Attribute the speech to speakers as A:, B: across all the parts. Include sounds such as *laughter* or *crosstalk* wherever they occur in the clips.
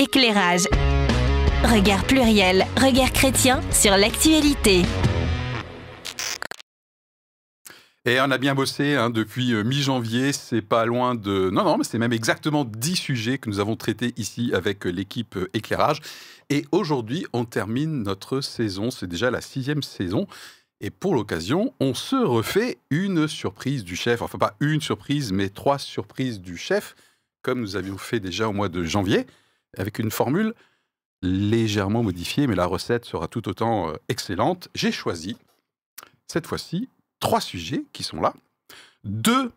A: Éclairage. Regard pluriel, regard chrétien sur l'actualité.
B: Et on a bien bossé hein, depuis euh, mi-janvier, c'est pas loin de... Non, non, mais c'est même exactement 10 sujets que nous avons traités ici avec euh, l'équipe euh, Éclairage. Et aujourd'hui, on termine notre saison, c'est déjà la sixième saison. Et pour l'occasion, on se refait une surprise du chef. Enfin, pas une surprise, mais trois surprises du chef, comme nous avions fait déjà au mois de janvier, avec une formule légèrement modifiée, mais la recette sera tout autant excellente. J'ai choisi, cette fois-ci, trois sujets qui sont là. Deux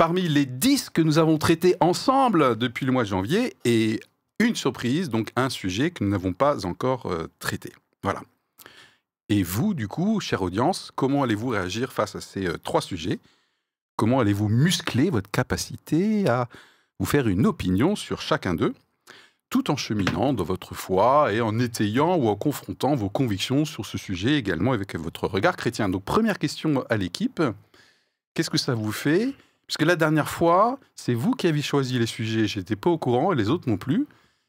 B: parmi les dix que nous avons traités ensemble depuis le mois de janvier et une surprise, donc un sujet que nous n'avons pas encore euh, traité. Voilà. Et vous, du coup, chère audience, comment allez-vous réagir face à ces euh, trois sujets? Comment allez-vous muscler votre capacité à vous faire une opinion sur chacun d'eux? Tout en cheminant dans votre foi et en étayant ou en confrontant vos convictions sur ce sujet également avec votre regard chrétien. Donc première question à l'équipe, qu'est-ce que ça vous fait? Puisque la dernière fois, c'est vous qui avez choisi les sujets, j'étais pas au courant et les autres non plus.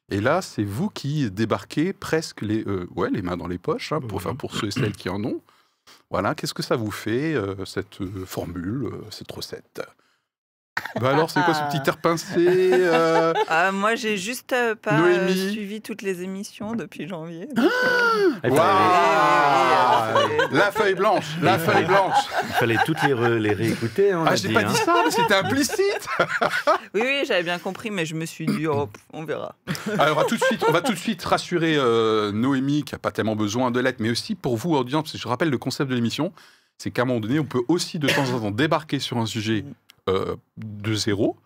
B: Et là, c'est vous qui débarquez presque les, euh, ouais, les mains dans les poches, hein, pour, enfin, pour ceux et celles qui en ont. Voilà, qu'est-ce que ça vous fait, euh, cette euh, formule, cette recette? Bah alors, c'est quoi ce petit air pincé euh *laughs*
C: ah, Moi, j'ai juste euh, pas euh, suivi toutes les émissions depuis janvier. *gasps*
B: Ah la feuille blanche, la feuille blanche.
D: Il fallait toutes les, les réécouter.
B: On ah, j'ai pas dit hein. ça, mais c'était implicite. *laughs*
C: oui, oui, j'avais bien compris, mais je me suis dit, oh, on verra.
B: Alors, on va tout de suite, on va tout de suite rassurer Noémie, qui a pas tellement besoin de l'aide, mais aussi pour vous, audience, parce que je rappelle le concept de l'émission, c'est qu'à un moment donné, on peut aussi de temps en temps débarquer sur un sujet euh, de zéro.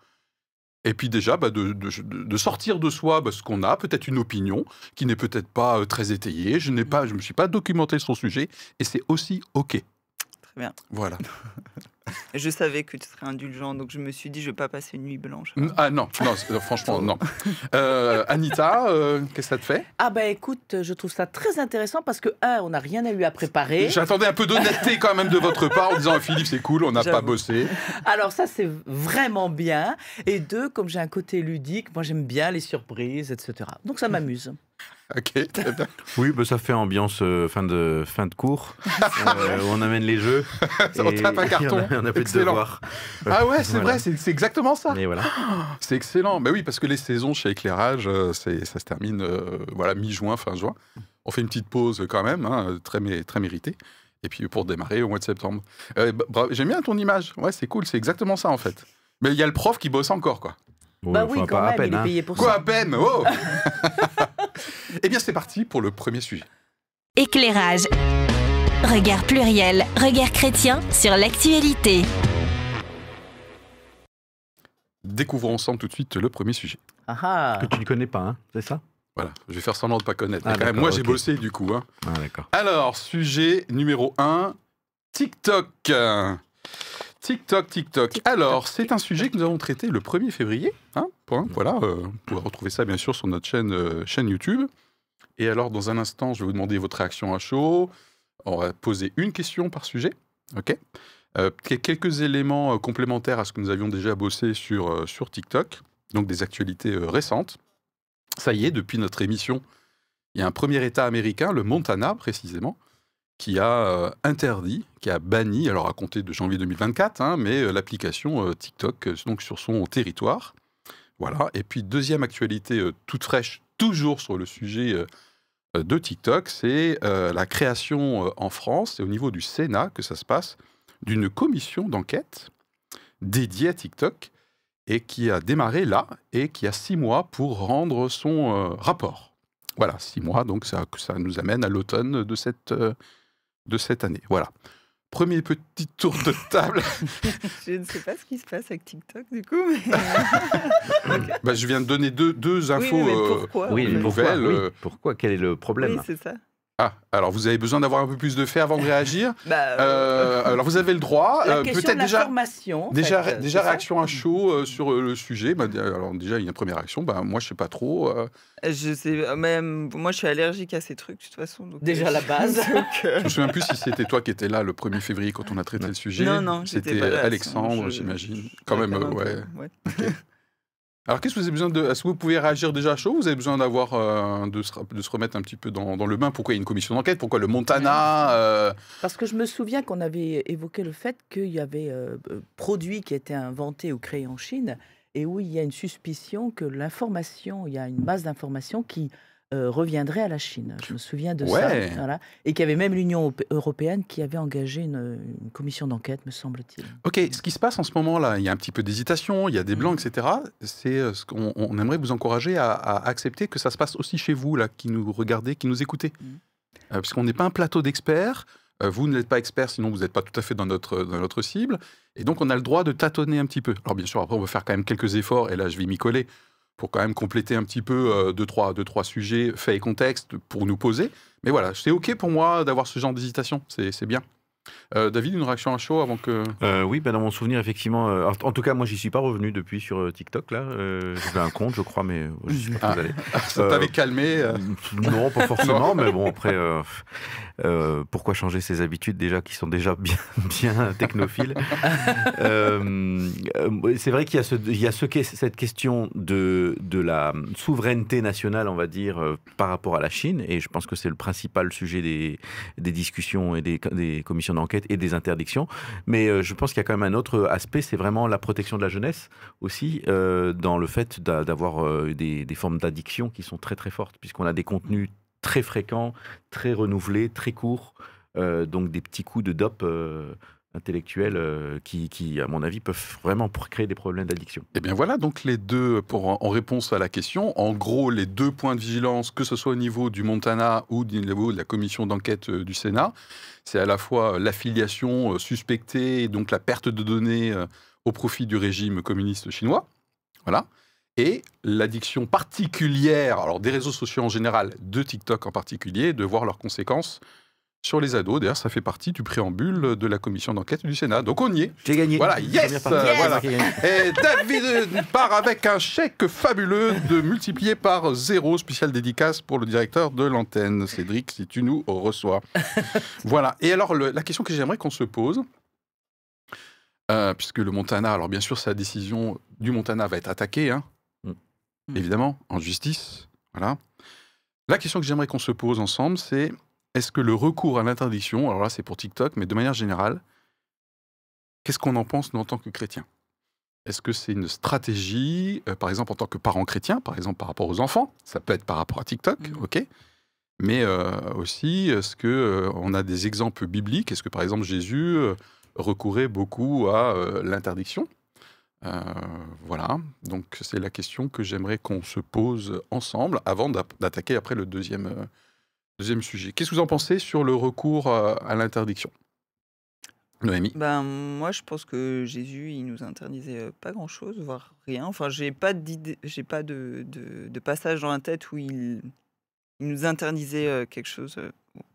B: Et puis déjà, bah, de, de, sortir de soi bah, ce qu'on a, peut-être une opinion qui n'est peut-être pas euh, très étayée. Je n'ai pas, je me suis pas documenté sur le sujet, et c'est aussi ok.
C: Très bien.
B: Voilà. *laughs*
C: Je savais que tu serais indulgent, donc je me suis dit, je ne vais pas passer une nuit blanche.
B: Ah non, non euh, franchement, non. *laughs* Euh, Anita, euh, qu'est-ce que ça te fait?
E: Ah bah écoute, je trouve ça très intéressant parce que, un, on n'a rien eu à préparer.
B: J'attendais un peu d'honnêteté quand même de votre part en disant, Philippe, c'est cool, on n'a pas bossé.
E: Alors ça, c'est vraiment bien. Et deux, comme j'ai un côté ludique, moi j'aime bien les surprises, etc. Donc ça m'amuse. *laughs* *laughs*
B: Ok,
D: Oui, bah, ça fait ambiance euh, fin, de, fin de cours, *laughs* euh, où on amène les jeux. *laughs*
B: on tape un carton.
D: On a, plus de devoirs.
B: Ah ouais, c'est vrai, c'est exactement ça.
D: Voilà. *gasps*
B: C'est excellent. Mais oui, parce que les saisons chez Éclairage, euh, ça se termine voilà, mi-juin, fin juin. On fait une petite pause quand même, hein, très, très méritée. Et puis pour démarrer au mois de septembre. J'aime bien ton image. Ouais, c'est cool, c'est exactement ça en fait. Mais il y a le prof qui bosse encore, quoi.
E: bah oui, quand même, il est payé pour
B: Quoi,
E: ça.
B: à peine? Oh Eh bien, c'est parti pour le premier sujet.
A: Éclairage. Regard pluriel, regard chrétien sur l'actualité.
B: Découvrons ensemble tout de suite le premier sujet.
E: Ah, ah.
D: Que tu ne connais pas, hein, c'est ça?
B: Voilà, je vais faire semblant de ne pas connaître. Ah, moi, j'ai bossé du coup. Hein.
D: Ah, d'accord.
B: Alors, sujet numéro 1, TikTok. TikTok, TikTok. Alors, c'est un sujet que nous avons traité le 1er février. Hein, point, voilà, euh, vous pouvez retrouver ça bien sûr sur notre chaîne, euh, chaîne YouTube. Et alors, dans un instant, je vais vous demander votre réaction à chaud. On va poser une question par sujet. OK? Euh, Quelques éléments euh, complémentaires à ce que nous avions déjà bossé sur, euh, sur TikTok. Donc, des actualités récentes. Ça y est, depuis notre émission, il y a un premier État américain, le Montana précisément, qui a interdit, qui a banni, alors à compter de janvier 2024, hein, mais l'application TikTok donc sur son territoire. Voilà. Et puis deuxième actualité toute fraîche, toujours sur le sujet euh, de TikTok, c'est euh, la création euh, en France et au niveau du Sénat que ça se passe d'une commission d'enquête dédiée à TikTok et qui a démarré là et qui a six mois pour rendre son rapport. Voilà, six mois, donc ça, ça nous amène à l'automne de cette, de cette année. Voilà. Premier petit tour de table. *laughs*
C: je ne sais pas ce qui se passe avec TikTok du coup. *laughs*
B: bah, je viens de donner deux, deux infos oui,
C: pourquoi,
D: oui,
B: nouvelles.
D: pourquoi Quel est le problème
C: Oui, c'est ça.
B: Ah, alors vous avez besoin d'avoir un peu plus de faits avant de réagir. *laughs* bah, euh, alors vous avez le droit.
E: Euh, Peut-être déjà,
B: déjà, fait, déjà réaction à chaud euh, sur euh, le sujet. Bah, alors déjà il y a une première réaction. Bah, moi je sais pas trop.
C: Je sais, même moi je suis allergique à ces trucs de toute façon.
E: Donc, déjà la base. *laughs*
B: je me souviens plus si c'était toi qui étais là le 1er février quand on a traité le sujet.
C: Non non.
B: C'était Alexandre, j'imagine. Quand même, ouais. ouais. *laughs* Alors, qu'est-ce que vous avez besoin de. Est-ce que vous pouvez réagir déjà à chaud? Ou Vous avez besoin d'avoir. euh, de, se, de se remettre un petit peu dans, dans le bain? Pourquoi il y a une commission d'enquête? Pourquoi le Montana euh,
E: Parce que je me souviens qu'on avait évoqué le fait qu'il y avait euh, produits qui étaient inventés ou créés en Chine et où il y a une suspicion que l'information, il y a une masse d'informations qui euh, reviendrait à la Chine. Je me souviens de
B: Ouais.
E: ça. Voilà. Et qu'il y avait même l'Union europé- européenne qui avait engagé une, une commission d'enquête, me semble-t-il.
B: Ok, ce qui se passe en ce moment-là, il y a un petit peu d'hésitation, il y a des blancs, etc. C'est euh, ce qu'on on aimerait vous encourager à, à accepter que ça se passe aussi chez vous, là, qui nous regardez, qui nous écoutez.
E: Mhm.
B: Euh, Puisqu'on n'est pas un plateau d'experts. euh, vous n'êtes pas expert, sinon vous n'êtes pas tout à fait dans notre, dans notre cible. Et donc, on a le droit de tâtonner un petit peu. Alors, bien sûr, après, on va faire quand même quelques efforts, et là, je vais m'y coller, pour quand même compléter un petit peu euh, deux, trois, deux, trois sujets, faits et contextes, pour nous poser. Mais voilà, c'est OK pour moi d'avoir ce genre d'hésitation. C'est bien. Euh, David, une réaction à chaud avant que.
D: Euh, oui, ben dans mon souvenir, effectivement. euh, en, tout cas, moi, j'y suis pas revenu depuis sur TikTok. Là, j'avais un compte, je crois, mais je suis pas
B: Ah. *laughs* Ça t'avait calmé *laughs*
D: Non, pas forcément, mais bon, après, pourquoi changer ses habitudes déjà qui sont déjà bien, *laughs* bien technophiles? C'est vrai qu'il y a, ce, il y a ce, cette question de, de la souveraineté nationale, on va dire, par rapport à la Chine, et je pense que c'est le principal sujet des, des discussions et des, des commissions d'enquête et des interdictions. Mais euh, je pense qu'il y a quand même un autre aspect, c'est vraiment la protection de la jeunesse aussi, euh, dans le fait d'a- d'avoir euh, des, formes d'addiction qui sont très très fortes, puisqu'on a des contenus très fréquents, très renouvelés, très courts, donc des petits coups de dope intellectuels euh, qui, à mon avis, peuvent vraiment créer des problèmes d'addiction.
B: Eh bien voilà, donc les deux, pour, en- réponse à la question, en gros, les deux points de vigilance, que ce soit au niveau du Montana ou du niveau de la commission d'enquête euh, du Sénat, c'est à la fois euh, l'affiliation suspectée et donc la perte de données au profit du régime communiste chinois, voilà, et l'addiction particulière, alors des réseaux sociaux en général, de TikTok en particulier, de voir leurs conséquences sur les ados. D'ailleurs, ça fait partie du préambule de la commission d'enquête du Sénat. Donc on y est.
D: J'ai gagné.
B: Voilà, yes, voilà. Et David part avec un chèque fabuleux de multiplié par zéro, spécial dédicace pour le directeur de l'antenne. Cédric, si tu nous reçois. *laughs* voilà. Et alors, le- la question que j'aimerais qu'on se pose, euh, puisque le Montana, alors bien sûr, sa décision du Montana va être attaquée, hein,
E: Mm.
B: évidemment, en justice. Voilà. La question que j'aimerais qu'on se pose ensemble, c'est est-ce que le recours à l'interdiction, alors là, c'est pour TikTok, mais de manière générale, qu'est-ce qu'on en pense nous, en tant que chrétiens? Est-ce que c'est une stratégie, euh, par exemple en tant que parent chrétien, par exemple par rapport aux enfants? Ça peut être par rapport à TikTok,
E: Mhm.
B: ok. Mais euh, aussi, est-ce que euh, on a des exemples bibliques? Est-ce que par exemple Jésus recourait beaucoup à l'interdiction? Voilà, donc c'est la question que j'aimerais qu'on se pose ensemble avant d'a- d'attaquer après le deuxième, deuxième sujet. Qu'est-ce que vous en pensez sur le recours euh, à l'interdiction? Noémie?
C: Ben, moi, je pense que Jésus, il nous interdisait euh, pas grand-chose, voire rien. Enfin, j'ai pas j'ai pas de, de, de passage dans la tête où il, il nous interdisait euh, quelque chose,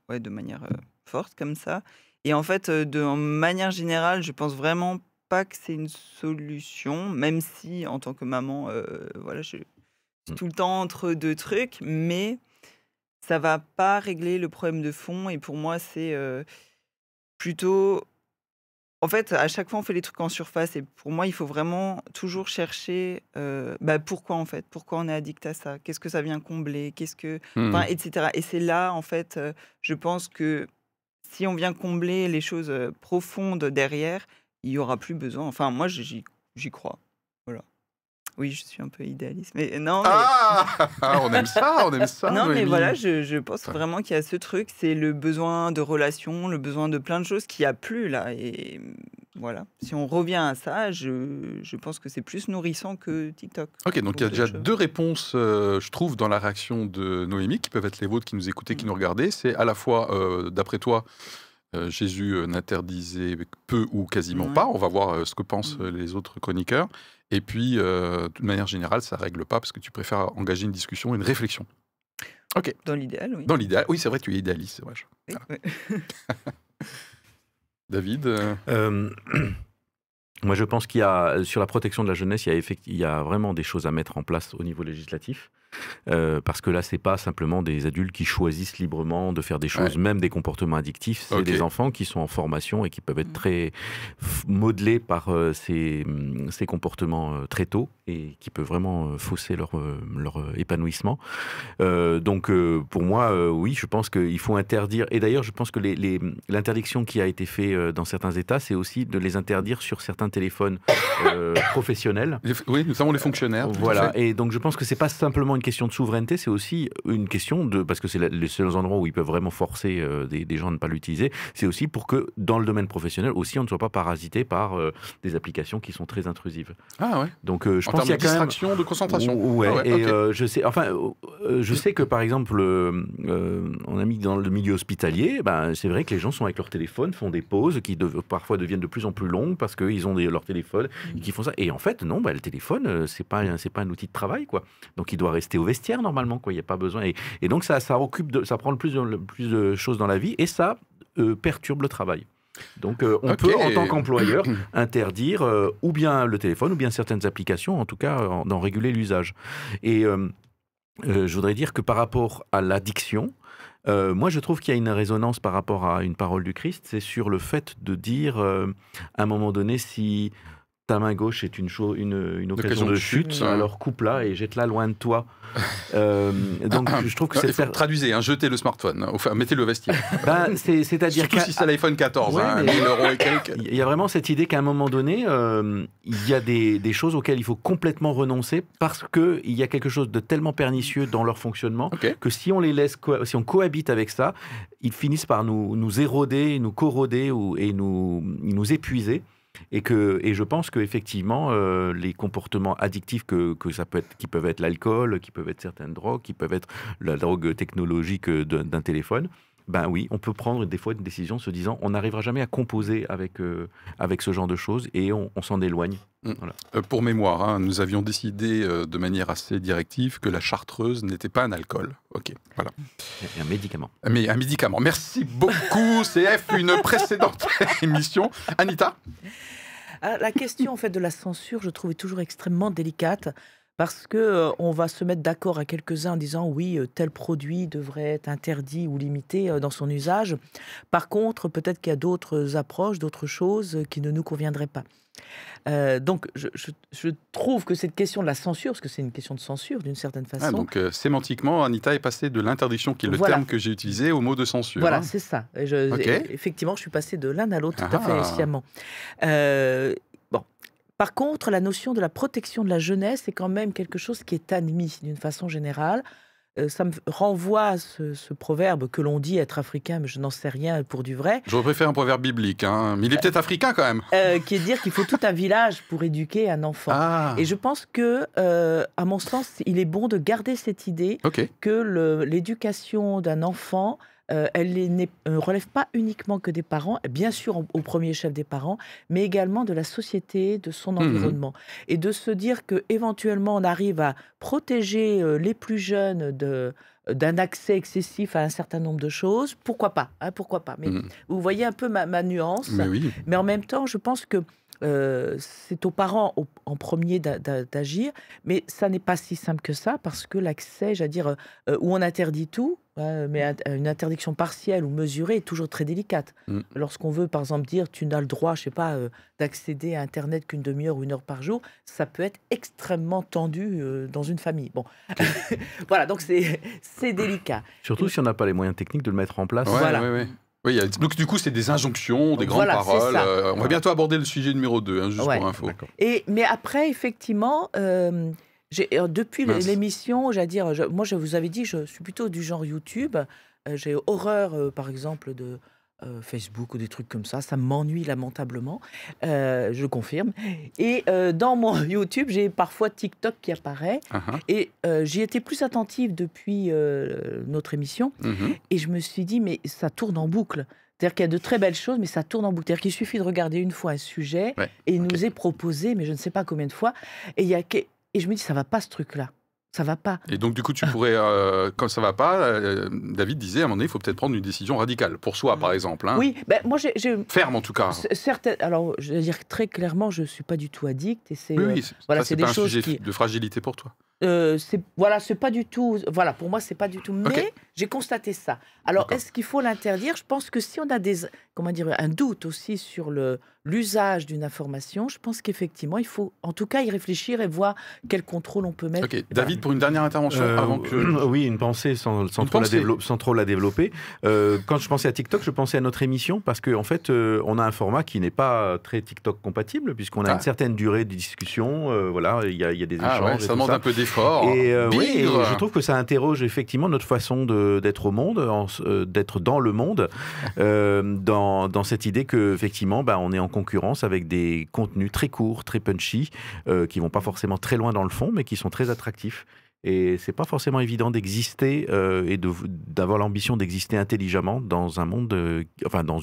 C: ouais, de manière forte comme ça. Et en fait, de en manière générale, je pense vraiment pas que c'est une solution, même si en tant que maman, euh, voilà, je suis
D: Mm.
C: tout le temps entre deux trucs, mais ça va pas régler le problème de fond. Et pour moi, c'est euh, plutôt en fait, à chaque fois, on fait les trucs en surface. Et pour moi, il faut vraiment toujours chercher euh, bah, pourquoi, en fait? Pourquoi on est addict à ça? Qu'est-ce que ça vient combler? Qu'est-ce que... Enfin, etc. Et c'est là, en fait, euh, je pense que si on vient combler les choses profondes derrière, il y aura plus besoin. Enfin, moi, j'y crois. Oui, je suis un peu idéaliste. Mais non, mais...
B: Ah, *laughs* on aime ça, on aime ça.
C: Non, mais voilà, je, je pense vraiment qu'il y a ce truc, c'est le besoin de relations, le besoin de plein de choses qui a plus là. Et voilà, si on revient à ça, je, je pense que c'est plus nourrissant que TikTok.
B: Ok, donc il y a déjà
C: choses.
B: deux réponses, euh, je trouve, dans la réaction de Noémie, qui peuvent être les vôtres qui nous écoutez, qui
C: Mm.
B: nous regardez. C'est à la fois, euh, d'après toi, euh, Jésus n'interdisait peu ou quasiment pas. On va voir ce que pensent
C: Mm.
B: les autres chroniqueurs. Et puis, euh, de manière générale, ça règle pas parce que tu préfères engager une discussion, une réflexion.
C: Dans l'idéal, oui.
B: Dans l'idéal, oui, c'est vrai, tu es idéaliste, c'est vrai.
C: Oui,
B: Voilà.
C: oui. *laughs*
B: David, euh,
D: Euh, *clears throat* moi, je pense qu'il y a, sur la protection de la jeunesse, il y, a effect- il y a vraiment des choses à mettre en place au niveau législatif. Euh, parce que là, c'est pas simplement des adultes qui choisissent librement de faire des choses, même des comportements addictifs. C'est des enfants qui sont en formation et qui peuvent être
C: Mm.
D: très modelés par euh, ces, hum, ces comportements euh, très tôt et qui peuvent vraiment euh, fausser leur, euh, leur épanouissement. Euh, donc, euh, pour moi, euh, oui, je pense qu'il faut interdire. Et d'ailleurs, je pense que les- les- l'interdiction qui a été faite euh, dans certains États, c'est aussi de les interdire sur certains téléphones euh, *coughs* professionnels.
B: Oui, nous avons les fonctionnaires.
D: Voilà, et donc je pense que c'est pas simplement une question de souveraineté, c'est aussi une question de parce que c'est les seuls endroits où ils peuvent vraiment forcer euh, des, des gens à ne pas l'utiliser. C'est aussi pour que dans le domaine professionnel aussi on ne soit pas parasité par euh, des applications qui sont très intrusives.
B: Ah ouais.
D: Donc euh, je
B: en
D: pense qu'il y a quand même
B: de concentration.
D: Ouais,
B: Ah ouais,
D: et je sais, enfin, euh, je sais que par exemple, euh, euh, on a mis dans le milieu hospitalier, ben, c'est vrai que les gens sont avec leur téléphone, font des pauses qui parfois deviennent de plus en plus longues parce qu'ils ont des, leur téléphone et qui font ça. Et en fait, non, ben, le téléphone, c'est pas, un- c'est pas un outil de travail, quoi. Donc il doit rester au vestiaire normalement, quoi. Il n'y a pas besoin. Et, et donc ça, ça occupe, de, ça prend le plus, de- le plus de choses dans la vie et ça euh, perturbe le travail. Donc euh, on peut, en tant qu'employeur, *clears throat* interdire euh, ou bien le téléphone ou bien certaines applications, en tout cas, d'en réguler l'usage. Et euh, je voudrais dire que par rapport à l'addiction, euh, moi, je trouve qu'il y a une résonance par rapport à une parole du Christ, c'est sur le fait de dire, euh, à un moment donné, si ta main gauche est une, cho- une, une occasion de chute, alors coupe-la et jette-la loin de toi. *laughs* Euh, donc, je trouve que
B: Ah,
D: c'est
B: faut traduisez, hein, jetez le smartphone, enfin mettez-le au vestiaire. *laughs*
D: ben, c'est- c'est-à-dire qu'à-
B: si c'est l'iPhone 14,
D: Ouais,
B: hein,
D: mais-
B: 1000 euros et *laughs* quelques.
D: Il y a vraiment cette idée qu'à un moment donné, euh, il y a des, des choses auxquelles il faut complètement renoncer parce qu'il y a quelque chose de tellement pernicieux dans leur fonctionnement que si on les laisse, si on cohabite avec ça, ils finissent par nous, nous éroder, nous corroder ou, et nous, nous épuiser. Et, que, et je pense qu'effectivement, euh, les comportements addictifs que, que ça peut être, qui peuvent être l'alcool, qui peuvent être certaines drogues, qui peuvent être la drogue technologique d'un d'un téléphone, ben oui, on peut prendre des fois une décision se disant on n'arrivera jamais à composer avec, euh, avec ce genre de choses et on, on s'en éloigne.
B: Euh, pour mémoire, hein, nous avions décidé euh, de manière assez directive que la chartreuse n'était pas un alcool. Ok, voilà.
D: Et un médicament.
B: Mais un médicament. Merci beaucoup, *laughs* CF, une précédente *laughs* émission. Anita?
E: Ah, La question en fait de la censure, je trouve, est toujours extrêmement délicate parce que euh, on va se mettre d'accord à quelques-uns en disant oui, euh, tel produit devrait être interdit ou limité euh, dans son usage. Par contre, peut-être qu'il y a d'autres approches, d'autres choses qui ne nous conviendraient pas. Donc, je, je- je trouve que cette question de la censure, parce que c'est une question de censure d'une certaine façon,
B: Ah, Donc, euh, sémantiquement, Anita est passée de l'interdiction, qui est le
E: Voilà.
B: terme que j'ai utilisé, au mot de censure.
E: Voilà,
B: hein.
E: c'est ça. Et je- Effectivement, je suis passée de l'un à l'autre tout à
B: Ah.
E: fait sciemment. Euh. Par contre, la notion de la protection de la jeunesse est quand même quelque chose qui est admis d'une façon générale. Euh, ça me renvoie à ce, ce proverbe que l'on dit être africain, mais je n'en sais rien pour du vrai,
B: Je préfère un proverbe biblique, hein, mais il est peut-être africain quand même.
E: euh, qui est de dire qu'il faut tout un village pour éduquer un enfant.
B: Ah,
E: Et je pense que, euh, à mon sens, il est bon de garder cette idée que l'éducation d'un enfant, euh, elle ne relève pas uniquement que des parents, bien sûr au, au premier chef des parents, mais également de la société, de son environnement. Et de se dire que éventuellement on arrive à protéger euh, les plus jeunes de d'un accès excessif à un certain nombre de choses, pourquoi pas hein, Pourquoi pas Mais
B: Mhm.
E: vous voyez un peu ma, ma nuance.
B: Mais oui.
E: Mais en même temps, je pense que euh, c'est aux parents au- en premier d'a- d'a- d'agir, mais ça n'est pas si simple que ça parce que l'accès, j'allais dire, euh, où on interdit tout, hein, mais un- une interdiction partielle ou mesurée est toujours très délicate.
B: Mm.
E: Lorsqu'on veut, par exemple, dire tu n'as le droit, je sais pas, euh, d'accéder à Internet qu'une demi-heure ou une heure par jour, ça peut être extrêmement tendu euh, dans une famille. Bon, *laughs* voilà, donc c'est c'est délicat.
D: Surtout si on n'a pas les moyens techniques de le mettre en place.
B: Ouais,
E: Voilà.
B: ouais, ouais. Oui, a- donc du coup, c'est des injonctions, des grandes
E: Voilà,
B: paroles. Euh, on va bientôt aborder le sujet numéro 2, juste
E: Ouais.
B: pour info.
E: Et, mais après, effectivement, euh, euh, depuis l'émission, j'allais dire, je- moi, je vous avais dit, je suis plutôt du genre YouTube. Euh, j'ai horreur, euh, par exemple, de euh, Facebook ou des trucs comme ça. Ça m'ennuie lamentablement. Euh, je confirme. Et euh, dans mon *laughs* YouTube, j'ai parfois TikTok qui apparaît.
B: Ah.
E: Et j'y étais plus attentive depuis notre émission.
B: Mhm.
E: Et je me suis dit, mais ça tourne en boucle. C'est-à-dire qu'il y a de très belles choses, mais ça tourne en boucle. C'est-à-dire qu'il suffit de regarder une fois un sujet
B: Ouais,
E: et il nous est proposé, mais je ne sais pas combien de fois. Et, il y a et je me dis, ça va pas ce truc-là. Ça va pas.
B: Et donc, du coup, tu pourrais, euh, *laughs* quand ça va pas, euh, David disait à un moment donné, il faut peut-être prendre une décision radicale, pour soi, par exemple. hein.
E: Oui, ben, moi, j'ai.
B: Ferme, en tout cas.
E: certaines- alors, je vais dire très clairement, je ne suis pas du tout addict. Et c'est,
B: Oui,
E: euh,
B: oui, c'est-
E: voilà, c'est des
B: pas un
E: choses
B: sujet
E: qui-
B: de fragilité pour toi.
E: Euh, c'est voilà, c'est pas du tout. Voilà, pour moi, c'est pas du tout. Mais j'ai constaté ça. Alors, est-ce qu'il faut l'interdire? Je pense que si on a des, comment dire, un doute aussi sur le l'usage d'une information, je pense qu'effectivement, il faut, en tout cas, y réfléchir et voir quel contrôle on peut mettre.
B: David, pour une dernière intervention
D: Euh,
B: avant que. *clears throat*
D: Oui, une pensée sans, sans
B: Une
D: trop,
B: pensée.
D: La dévelop- sans trop la développer. Euh, quand je pensais à TikTok, je pensais à notre émission parce qu'en en fait, euh, on a un format qui n'est pas très TikTok compatible puisqu'on a
B: Ah.
D: une certaine durée de discussion. euh, voilà, il y, a il y a des
B: Ah
D: échanges.
B: ouais, ça demande
D: ça.
B: un peu d'effort.
D: Et, euh, oui, et je trouve que ça interroge effectivement notre façon d'être au monde, euh, d'être dans le monde, *laughs* euh, dans, cette idée que effectivement, bah, on est en concurrence avec des contenus très courts, très punchy, euh, qui vont pas forcément très loin dans le fond, mais qui sont très attractifs. Et c'est pas forcément évident d'exister euh, et d'avoir l'ambition d'exister intelligemment dans un monde, euh, enfin dans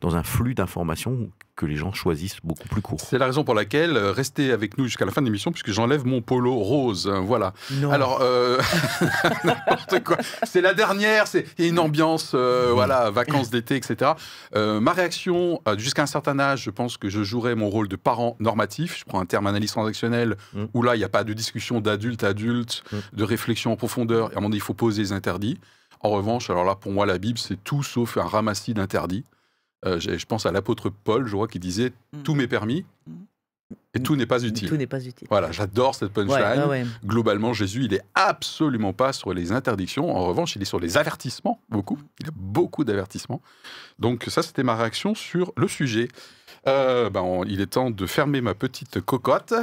D: dans un flux d'informations que les gens choisissent beaucoup plus court.
B: C'est la raison pour laquelle euh, restez avec nous jusqu'à la fin de l'émission puisque j'enlève mon polo rose. hein, Voilà.
E: Non.
B: Alors, euh, *laughs* n'importe quoi. C'est la dernière, c'est il y a une ambiance, euh, voilà, vacances d'été, etc. Euh, ma réaction, euh, jusqu'à un certain âge, je pense que je jouerais mon rôle de parent normatif. Je prends un terme analyse transactionnelle
D: Mm.
B: où là, il n'y a pas de discussion d'adulte à adulte,
D: Mm.
B: de réflexion en profondeur. Et à un moment donné, il faut poser les interdits. En revanche, alors là, pour moi, la Bible, c'est tout sauf un ramassis d'interdits. Euh, je pense à l'apôtre Paul, je vois, qui disait
C: Mm.
B: Tout m'est permis
C: Mm.
B: et tout n'est pas utile.
E: tout n'est pas utile.
B: Voilà, j'adore cette punchline.
E: ouais, ouais.
B: Globalement, Jésus, il est absolument pas sur les interdictions. En revanche, il est sur les avertissements, beaucoup. Il a beaucoup d'avertissements. Donc ça, c'était ma réaction sur le sujet. Euh, ben, on- il est temps de fermer ma petite cocotte.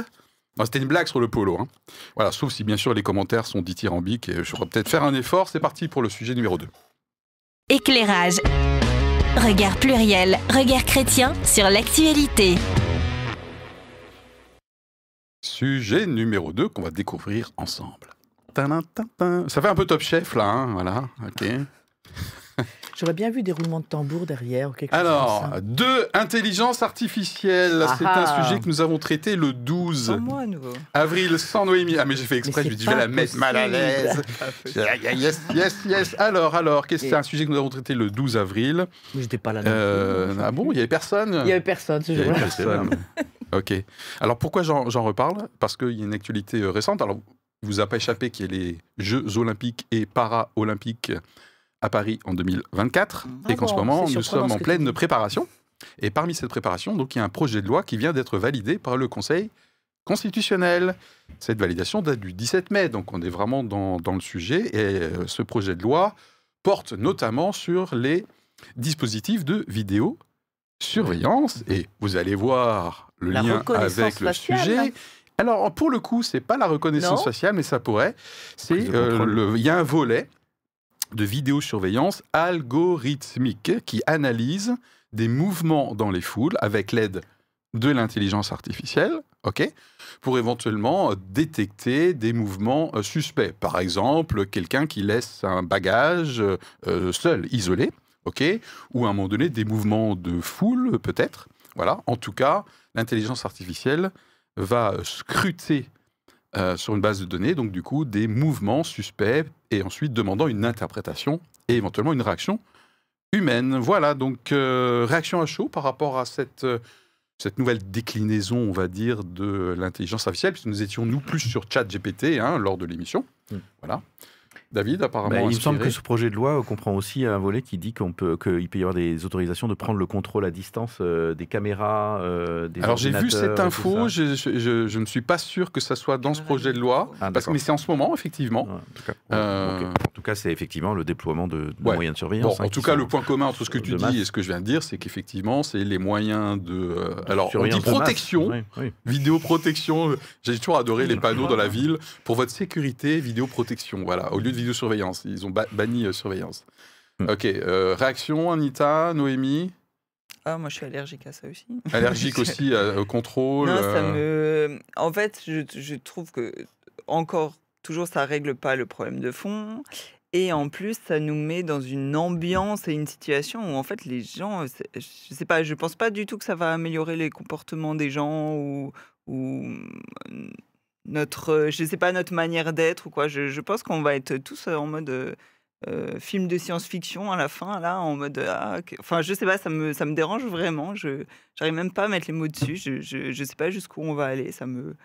B: C'était une blague sur le polo. hein. Voilà, sauf si bien sûr les commentaires sont dithyrambiques et je pourrais peut-être faire un effort. C'est parti pour le sujet numéro 2.
A: Éclairage. Regard pluriel, regard chrétien sur l'actualité.
B: Sujet numéro 2 qu'on va découvrir ensemble. Ça fait un peu top chef là, hein, voilà. Ok.
E: J'aurais bien vu des roulements de tambour derrière ou quelque chose
B: Alors,
E: comme ça.
B: deux, intelligence artificielle.
E: Ah
B: C'est un sujet que nous avons traité le 12
C: Sans moi à nouveau.
B: avril sans Noémie. Ah, mais j'ai fait exprès, je me dis, je vais la mettre mal à l'aise. *laughs* yes, yes, yes. Alors, alors, qu'est-ce que c'est un sujet que nous avons traité le 12 avril?
E: Mais j'étais pas là. non plus.
B: Euh, Ah bon, il n'y avait personne?
E: Il y avait personne ce jour-là.
B: personne. *laughs* Ok. Alors, pourquoi j'en reparle? Parce qu'il y a une actualité euh, récente. Alors, il vous a pas échappé qu'il y a les Jeux olympiques et para-olympiques à Paris en 2024
C: Ah
B: et qu'en
E: bon,
B: ce moment, nous sommes en pleine préparation. Et parmi cette préparation, donc, il y a un projet de loi qui vient d'être validé par le Conseil constitutionnel. Cette validation date du 17 mai, donc on est vraiment dans, dans le sujet. Et euh, ce projet de loi porte notamment sur les dispositifs de vidéosurveillance. Et vous allez voir le
E: La
B: lien avec le
E: faciale.
B: sujet. Alors, pour le coup, c'est pas la reconnaissance
E: Non.
B: faciale, mais ça pourrait. C'est euh, il y a un volet de vidéosurveillance algorithmique qui analyse des mouvements dans les foules avec l'aide de l'intelligence artificielle, ok, pour éventuellement euh, détecter des mouvements euh, suspects. Par exemple, quelqu'un qui laisse un bagage euh, seul, isolé, ok, ou à un moment donné des mouvements de foule, peut-être. Voilà. En tout cas, l'intelligence artificielle va scruter euh, sur une base de données, donc du coup, des mouvements suspects et ensuite demandant une interprétation et éventuellement une réaction humaine. Voilà, donc euh, réaction à chaud par rapport à cette, euh, cette nouvelle déclinaison, on va dire, de l'intelligence artificielle, puisque nous étions, nous, plus sur ChatGPT hein, lors de l'émission.
D: Mm.
B: Voilà. David, apparemment.
D: Bah, il me semble que ce projet de loi comprend aussi un volet qui dit qu'on peut, qu'il peut y avoir des autorisations de prendre le contrôle à distance euh, des caméras, euh, des
B: Alors j'ai vu cette info, je, je- je- je ne suis pas sûr que ça soit dans ce projet de loi,
D: Ah,
B: parce que mais c'est en ce moment, effectivement.
D: Ouais, en tout cas,
B: Euh,
D: ok. En tout cas, c'est effectivement le déploiement de, de
B: Ouais.
D: moyens de
B: Bon,
D: surveillance. hein,
B: en tout cas, le point commun entre ce que tu dis
D: masse.
B: et ce que je viens de dire, c'est qu'effectivement, c'est les moyens de. euh, alors, on dit
D: masse.
B: protection,
D: Oui, oui.
B: vidéoprotection. euh, J'ai toujours adoré les panneaux *laughs* dans la ville pour votre sécurité, vidéoprotection. Voilà, au lieu de vidéosurveillance, ils ont ba- banni euh, surveillance.
D: Hmm.
B: Ok, euh, réaction, Anita, Noémie,
C: Ah, moi, je suis allergique à ça aussi.
B: allergique *laughs* aussi euh, au contrôle.
C: Non, ça
B: euh,
C: me. En fait, je, je trouve que encore, toujours, ça règle pas le problème de fond. Et en plus, ça nous met dans une ambiance et une situation où, en fait, les gens. Je sais pas, je pense pas du tout que ça va améliorer les comportements des gens ou. ou notre, euh, je sais pas, notre manière d'être ou quoi. Je, pense qu'on va être tous en mode euh, euh, film de science-fiction à la fin, là, en mode. ah. Enfin, je sais pas, ça me, ça me dérange vraiment. Je j'arrive même pas à mettre les mots dessus. Je, je, je sais pas jusqu'où on va aller. Ça me.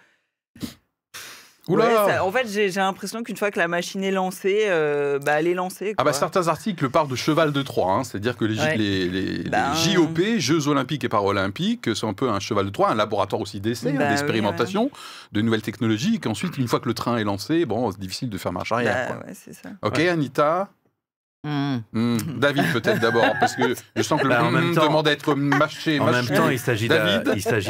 B: Oula
C: Ouais, ça- en fait, j'ai l'impression qu'une fois que la machine est lancée, euh, bah, elle est lancée.
B: Ah bah certains articles parlent de cheval de Troie, hein, c'est-à-dire que les, J-
E: Ouais.
B: les- les- les
C: Ben-
B: JOP, Jeux Olympiques et Paralympiques, sont un peu un cheval de Troie, un laboratoire aussi d'essai, hein,
C: Bah oui,
B: d'expérimentation, de nouvelles technologies, et qu'ensuite, une fois que le train est lancé, bon, c'est difficile de faire marche arrière.
C: Bah,
B: quoi.
C: ouais, c'est ça.
B: Ok, Anita
E: Hmm.
B: Hmm, David peut-être d'abord, parce que je sens que le
D: Bah, en
B: hmm
D: même temps-
B: demande à être mâché.
D: En même temps, il s'agit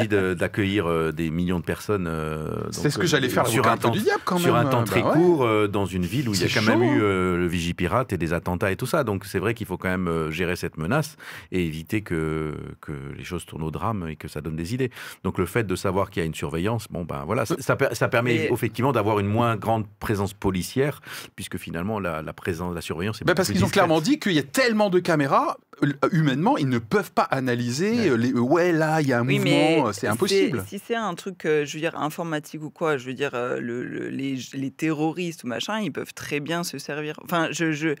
D: d'accueillir euh, des millions de personnes. euh,
B: c'est ce que
D: euh,
B: j'allais faire
D: sur un temps
B: du diable quand même.
D: sur un temps
B: Bah
D: très
B: ouais.
D: court, euh, dans une ville où il y a
B: C'est
D: quand même
B: chaud,
D: eu euh, le Vigipirate et des attentats et tout ça. Donc c'est vrai qu'il faut quand même gérer cette menace et éviter que, que les choses tournent au drame et que ça donne des idées. Donc le fait de savoir qu'il y a une surveillance, bon ben voilà, ça, ça per- ça permet effectivement d'avoir une moins grande présence policière, puisque finalement la, la présence, la surveillance est
B: Bah, parce
D: plus
B: qu'ils ont clairement dit qu'il y a tellement de caméras, euh, humainement, ils ne peuvent pas analyser.
D: Ouais.
B: euh, Les, ouais, là, il y a un
C: Oui,
B: mouvement, euh, c'est impossible.
C: Si c'est un truc, euh, je veux dire, informatique ou quoi, je veux dire, euh, le- le- les, les terroristes ou machin, ils peuvent très bien se servir. Enfin, je, je-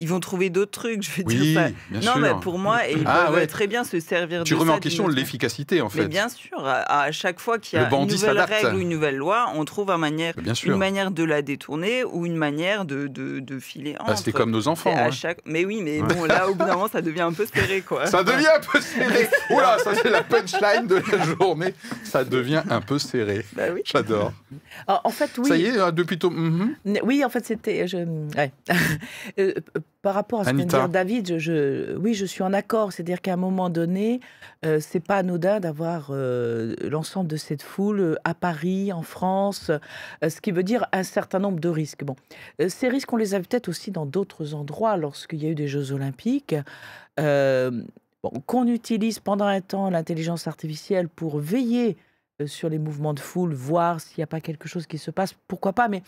C: ils vont trouver d'autres trucs, je veux
B: Oui,
C: dire. ça-
B: bien
C: Non,
B: sûr.
C: mais pour moi, et ils
B: Ah,
C: peuvent
B: ouais.
C: très bien se servir
B: Tu
C: de
B: remets
C: ça
B: en question l'efficacité, en fait.
C: Mais bien sûr, à, à chaque fois qu'il y a une nouvelle règle ou une nouvelle loi, on trouve un manière,
B: Bien sûr.
C: une manière de la détourner ou une manière de, de, de filer
B: Bah, C'était comme nos enfants.
C: À
B: hein.
C: chaque... Mais oui, mais
B: Ouais.
C: bon, là, au bout d'un *laughs* moment, ça devient un peu serré, quoi.
B: Ça devient un peu serré. *laughs* Oula, ça c'est la punchline de la journée. Ça devient un peu serré.
C: Bah oui.
B: J'adore.
E: En fait, oui.
B: Ça y est, hein, depuis ton. Mhm.
E: Oui, en fait, c'était. Je... ouais. *laughs* Par rapport à ce que vient de
B: Anita.
E: dire David, je, je- oui, je suis en accord. C'est-à-dire qu'à un moment donné, euh, c'est pas anodin d'avoir euh, l'ensemble de cette foule euh, à Paris, en France, euh, ce qui veut dire un certain nombre de risques. Bon, ces risques, on les a peut-être aussi dans d'autres endroits lorsqu'il y a eu des Jeux Olympiques. Bon, qu'on utilise pendant un temps l'intelligence artificielle pour veiller sur les mouvements de foule, voir s'il n'y a pas quelque chose qui se passe, pourquoi pas, mais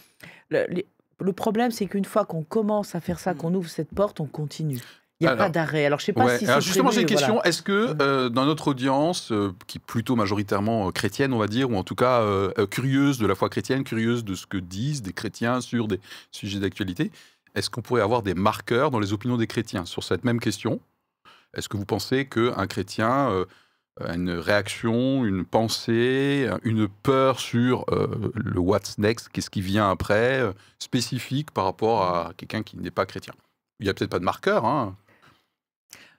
E: le, les- le problème, c'est qu'une fois qu'on commence à faire ça, qu'on ouvre cette porte, on continue. Il n'y a
B: Alors,
E: pas d'arrêt. Alors, je sais pas
B: Ouais.
E: si
B: Alors
E: c'est
B: justement, j'ai une
E: voilà.
B: question. Est-ce que euh, dans notre audience, euh, qui est plutôt majoritairement euh, chrétienne, on va dire, ou en tout cas euh, curieuse de la foi chrétienne, curieuse de ce que disent des chrétiens sur des sujets d'actualité, est-ce qu'on pourrait avoir des marqueurs dans les opinions des chrétiens sur cette même question? Est-ce que vous pensez qu'un chrétien une réaction, une pensée, une peur sur euh, le what's next, qu'est-ce qui vient après, euh, spécifique par rapport à quelqu'un qui n'est pas chrétien Il n'y a peut-être pas de marqueur, hein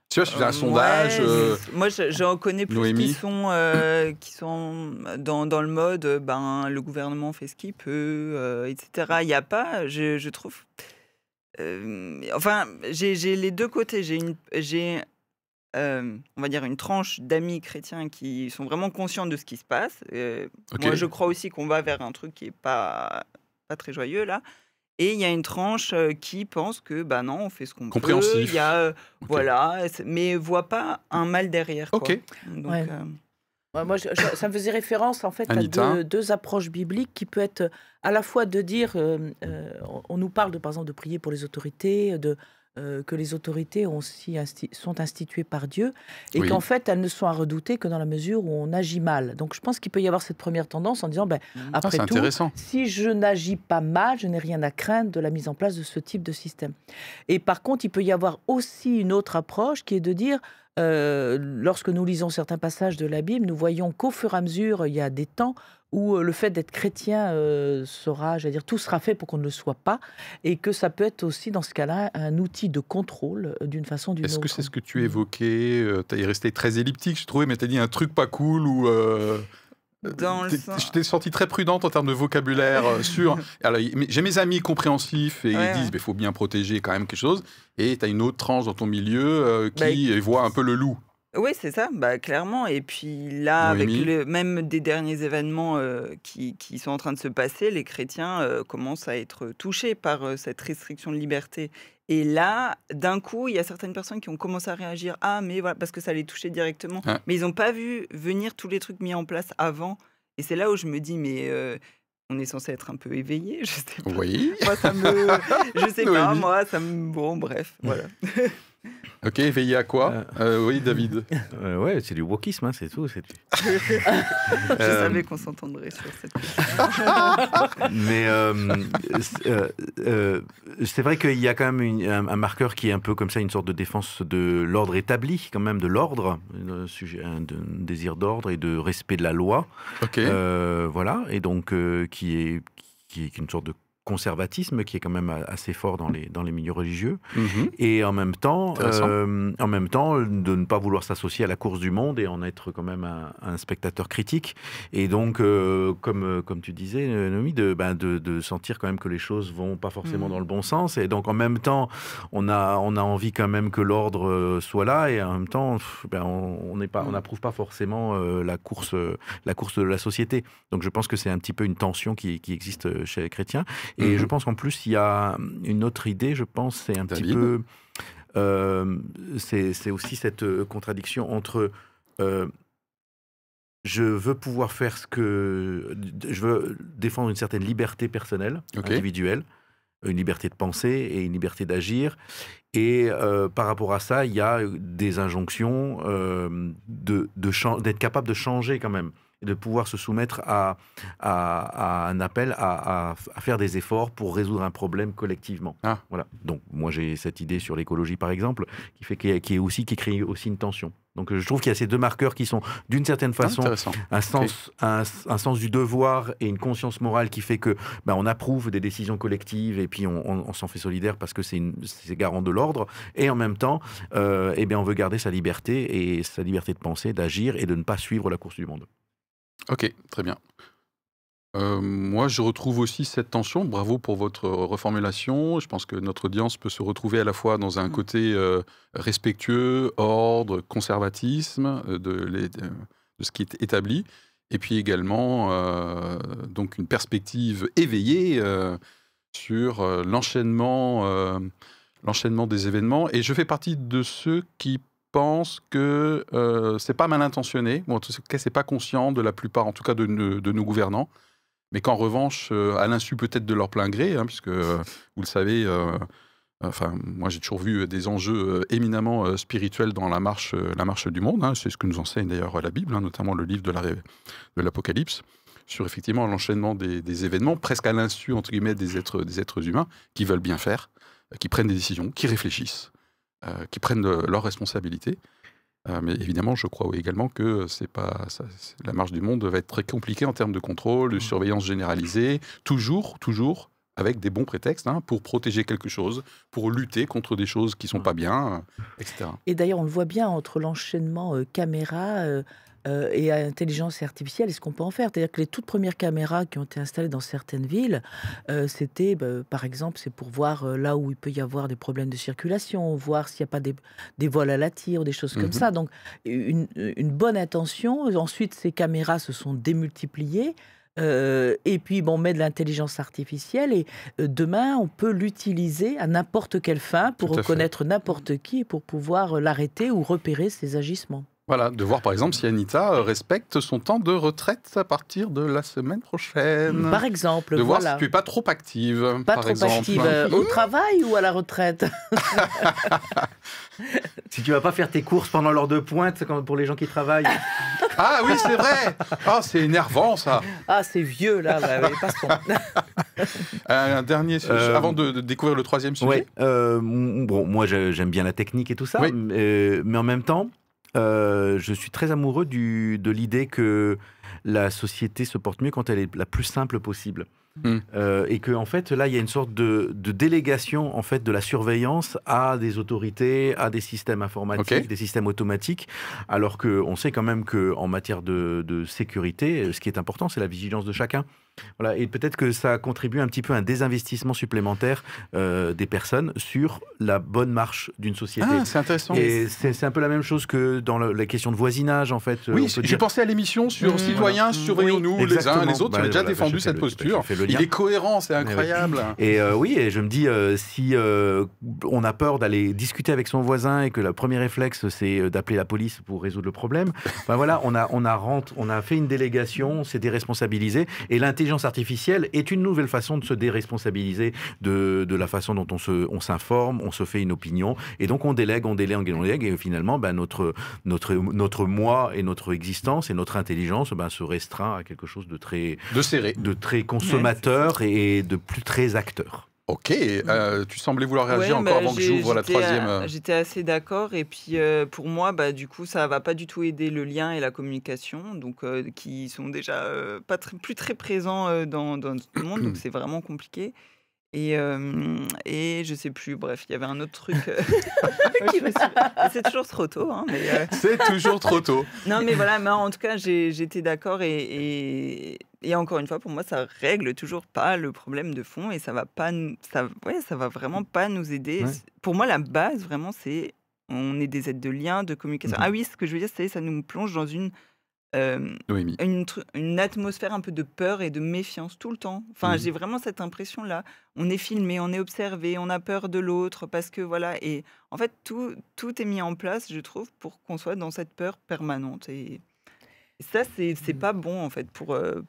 B: tu vois, je fais un
C: Euh,
B: sondage.
C: ouais,
B: euh,
C: Moi, je- j'en connais plus
B: Noémie.
C: qui sont, euh, qui sont dans, dans le mode, euh, ben, le gouvernement fait ce qu'il peut, euh, etc. Il n'y a pas, je, je trouve. euh, enfin, j'ai les deux côtés. J'ai, euh, on va dire, une tranche d'amis chrétiens qui sont vraiment conscients de ce qui se passe. Euh. Moi, je crois aussi qu'on va vers un truc qui est pas, pas très joyeux là. Et il y a une tranche euh, qui pense que, bah non, on fait ce qu'on peut.
B: Compréhensif.
C: Il y a, euh,
B: Ok.
C: voilà, mais voit pas un mal derrière. Quoi.
B: Ok.
C: Donc,
E: Ouais.
C: euh,
E: Ouais, moi, je- je- ça me faisait référence en fait
B: Anita
E: à deux, deux approches bibliques qui peut être à la fois de dire, euh, euh, on- on nous parle de par exemple de prier pour les autorités, de euh, que les autorités ont aussi insti- sont instituées par Dieu et
B: Oui.
E: qu'en fait elles ne sont à redouter que dans la mesure où on agit mal. Donc je pense qu'il peut y avoir cette première tendance en disant, ben.
B: Ah,
E: après tout, si je n'agis pas mal, je n'ai rien à craindre de la mise en place de ce type de système. Et par contre, il peut y avoir aussi une autre approche qui est de dire, euh, lorsque nous lisons certains passages de la Bible, nous voyons qu'au fur et à mesure, il y a des temps où euh, le fait d'être chrétien euh, sera, j'allais dire, tout sera fait pour qu'on ne le soit pas, et que ça peut être aussi, dans ce cas-là, un outil de contrôle euh, d'une façon ou d'une autre.
B: Est-ce que c'est ce que tu évoquais euh, Tu es resté très elliptique, je trouvais, mais tu as dit un truc pas cool ou. euh,
C: Dans le sens-
B: Je t'ai senti très prudente en termes de vocabulaire *laughs* sur. Alors, j'ai mes amis compréhensifs et
C: Ouais,
B: ils disent
C: ouais.
B: il faut bien protéger quand même quelque chose. Et tu as une autre tranche dans ton milieu euh,
C: Bah,
B: qui voit un peu le loup.
C: Oui, c'est ça, bah, clairement. Et puis là,
B: Noémie
C: avec le, même des derniers événements euh, qui, qui sont en train de se passer, les chrétiens euh, commencent à être touchés par euh, cette restriction de liberté. Et là, d'un coup, il y a certaines personnes qui ont commencé à réagir. Ah, mais voilà, parce que ça les touchait directement.
B: Ah.
C: Mais ils n'ont pas vu venir tous les trucs mis en place avant. Et c'est là où je me dis, mais on est censé être un peu éveillé, *laughs* je sais pas.
B: Oui.
C: Moi, ça me. Je *laughs* sais pas, moi, ça me. Bon, bref, voilà. *laughs*
B: Ok, veiller à quoi Euh, Oui, David.
D: Euh, ouais, c'est du wokisme, hein, c'est tout. c'est- *laughs*
C: Je
D: Euh,
C: savais qu'on s'entendrait sur cette question.
D: Mais euh, c'est euh, euh, vrai qu'il y a quand même une- un, un marqueur qui est un peu comme ça, une sorte de défense de l'ordre établi, quand même, de l'ordre, un, sujet- un- désir d'ordre et de respect de la loi.
B: Ok.
D: Euh, voilà, et donc euh, qui est qui est une sorte de conservatisme qui est quand même assez fort dans les, dans les milieux religieux,
B: Mhm.
D: et en même temps, euh, en même temps, de ne pas vouloir s'associer à la course du monde et en être quand même un, un spectateur critique. Et donc, euh, comme, euh, comme tu disais, euh, de, ben, de, de sentir quand même que les choses vont pas forcément
C: Mhm.
D: dans le bon sens. Et donc, en même temps, on a, on a envie quand même que l'ordre euh, soit là, et en même temps, ben, on n'est pas, on
C: Mhm.
D: n'approuve pas forcément euh, la course, euh, la course de la société. Donc, je pense que c'est un petit peu une tension qui, qui existe euh, chez les chrétiens. Et
B: Mhm.
D: je pense qu'en plus, il y a une autre idée, je pense, c'est un petit peu. euh, c'est aussi cette euh, contradiction entre. euh, je veux pouvoir faire ce que. Je veux défendre une certaine liberté personnelle, individuelle, une liberté de penser et une liberté d'agir. Et euh, par rapport à ça, il y a des injonctions euh, de, de chan- d'être capable de changer quand même et de pouvoir se soumettre à, à, à un appel à, faire des efforts pour résoudre un problème collectivement.
B: Ah.
D: Voilà. Donc moi j'ai cette idée sur l'écologie par exemple qui fait qui qui est aussi qui crée aussi une tension. Donc je trouve qu'il y a ces deux marqueurs qui sont d'une certaine
B: Ah,
D: façon un sens, un, un sens du devoir et une conscience morale qui fait que ben, on approuve des décisions collectives et puis on, on- on s'en fait solidaire parce que c'est garant de l'ordre. Et en même temps, euh, eh bien, on veut garder sa liberté et sa liberté de penser, d'agir et de ne pas suivre la course du monde.
B: Ok, très bien. Euh, moi, je retrouve aussi cette tension. Bravo pour votre reformulation. Je pense que notre audience peut se retrouver à la fois dans un
C: Mm.
B: côté euh, respectueux, ordre, conservatisme euh, de, les- de- de ce qui est établi, et puis également euh, donc une perspective éveillée euh, sur euh, l'enchaînement, euh, l'enchaînement des événements. Et je fais partie de ceux qui pensent que euh, c'est pas mal intentionné, ou en tout cas c'est pas conscient de la plupart, en tout cas de, nos- gouvernants, mais qu'en revanche, euh, à l'insu peut-être de leur plein gré, hein, puisque euh, vous le savez, euh, enfin moi j'ai toujours vu des enjeux éminemment spirituels dans la marche, la marche du monde. hein. c'est ce que nous enseigne d'ailleurs la Bible, hein, notamment le livre de l'Apocalypse, sur effectivement l'enchaînement des, des événements, presque à l'insu entre guillemets des êtres, des êtres humains qui veulent bien faire, qui prennent des décisions, qui réfléchissent, euh, qui prennent leurs responsabilités. Euh, mais évidemment, je crois également que c'est pas ça- la marche du monde va être très compliquée en termes de contrôle, de surveillance généralisée, toujours, toujours avec des bons prétextes hein, pour protéger quelque chose, pour lutter contre des choses qui sont pas bien, euh, etc.
E: Et d'ailleurs, on le voit bien entre l'enchaînement euh, caméra euh, et intelligence artificielle et ce qu'on peut en faire? C'est-à-dire que les toutes premières caméras qui ont été installées dans certaines villes, euh, c'était, bah, par exemple, c'est pour voir euh, là où il peut y avoir des problèmes de circulation, voir s'il n'y a pas des, des vols à la tire, des choses comme ça. Donc, une, une bonne intention. Ensuite, ces caméras se sont démultipliées. Et puis, bon, on met de l'intelligence artificielle et demain, on peut l'utiliser à n'importe quelle fin pour
B: à
E: reconnaître n'importe qui et pour pouvoir l'arrêter ou repérer ses agissements.
B: Voilà, de voir par exemple si Anita euh, respecte son temps de retraite à partir de la semaine prochaine.
E: Par exemple,
B: de voir
E: voilà.
B: si tu es pas trop active,
E: Pas
B: par
E: trop
B: exemple.
E: active euh, au travail ou à la retraite *laughs*
D: Si tu vas pas faire tes courses pendant l'heure de pointe pour les gens qui travaillent, *laughs*
B: Ah oui, c'est vrai. Ah, c'est énervant ça.
E: Ah, c'est vieux là, bah, mais passons. *laughs*
B: Un dernier sujet,
D: Euh,
B: avant de, de découvrir le troisième sujet.
D: Ouais, euh, bon, moi j'aime bien la technique et tout ça,
B: Oui.
D: mais, mais en même temps, euh, je suis très amoureux du, de l'idée que la société se porte mieux quand elle est la plus simple possible.
B: Hmm.
D: Euh, et que en fait là il y a une sorte de, de délégation en fait de la surveillance à des autorités, à des systèmes informatiques, des systèmes automatiques, alors que on sait quand même que en matière de, de sécurité, ce qui est important c'est la vigilance de chacun. Voilà, et peut-être que ça contribue un petit peu à un désinvestissement supplémentaire euh, des personnes sur la bonne marche d'une société.
B: Ah, c'est intéressant.
D: et c'est c'est un peu la même chose que dans la question de voisinage, en fait. Euh,
B: Oui,
D: on
B: j'ai pensé à l'émission sur
E: Mmh,
B: Citoyens,
E: voilà.
B: surveillons-nous
D: Oui,
B: les uns les autres.
D: Bah,
B: tu as déjà
D: voilà,
B: défendu cette
D: le-
B: posture. Il est cohérent, c'est
D: oui.
B: incroyable.
D: Et euh, oui, et je me dis, euh, si on a peur d'aller discuter avec son voisin et que le premier réflexe, c'est d'appeler la police pour résoudre le problème, ben voilà, on a, on, a rentre, on a fait une délégation, on s'est déresponsabilisé, et l'intelligence artificielle est une nouvelle façon de se déresponsabiliser de, de la façon dont on se- on s'informe, on, se fait une opinion, et donc on délègue, on délègue, on délègue, et finalement, ben, notre, notre, notre moi et notre existence et notre intelligence ben, se restreint à quelque chose de très,
B: De serrer.
D: de très consommateur et de plus très acteur.
B: Ok, euh, tu semblais vouloir réagir
C: Ouais,
B: encore
C: bah,
B: avant que j'ouvre la troisième.
C: euh, J'étais assez d'accord. Et puis, euh, pour moi, bah, du coup, ça va pas du tout aider le lien et la communication, donc euh, qui sont déjà pas très- plus très présents dans, dans le monde. donc, *clears throat* c'est vraiment compliqué. Et, euh, et je sais plus, bref, il y avait un autre truc. euh, *laughs* suis- C'est toujours trop tôt. hein, mais, euh, *laughs*
B: C'est toujours trop tôt.
C: non, mais voilà, mais en tout cas, j'étais d'accord. Et, et, et encore une fois, pour moi, ça règle toujours pas le problème de fond et ça va pas, ça, ouais, ça va vraiment pas nous aider.
D: Ouais.
C: Pour moi, la base, vraiment, c'est on est des aides de lien, de communication.
B: Mhm.
C: Ah oui, ce que je veux dire, c'est ça nous plonge dans une euh, une, atmosphère un peu de peur et de méfiance tout le temps. Enfin,
B: Mhm.
C: j'ai vraiment cette impression-là. On est filmé, on est observé, on a peur de l'autre parce que voilà. Et en fait, tout, tout est mis en place, je trouve, pour qu'on soit dans cette peur permanente. Et, et ça, c'est c'est pas bon en fait pour. euh,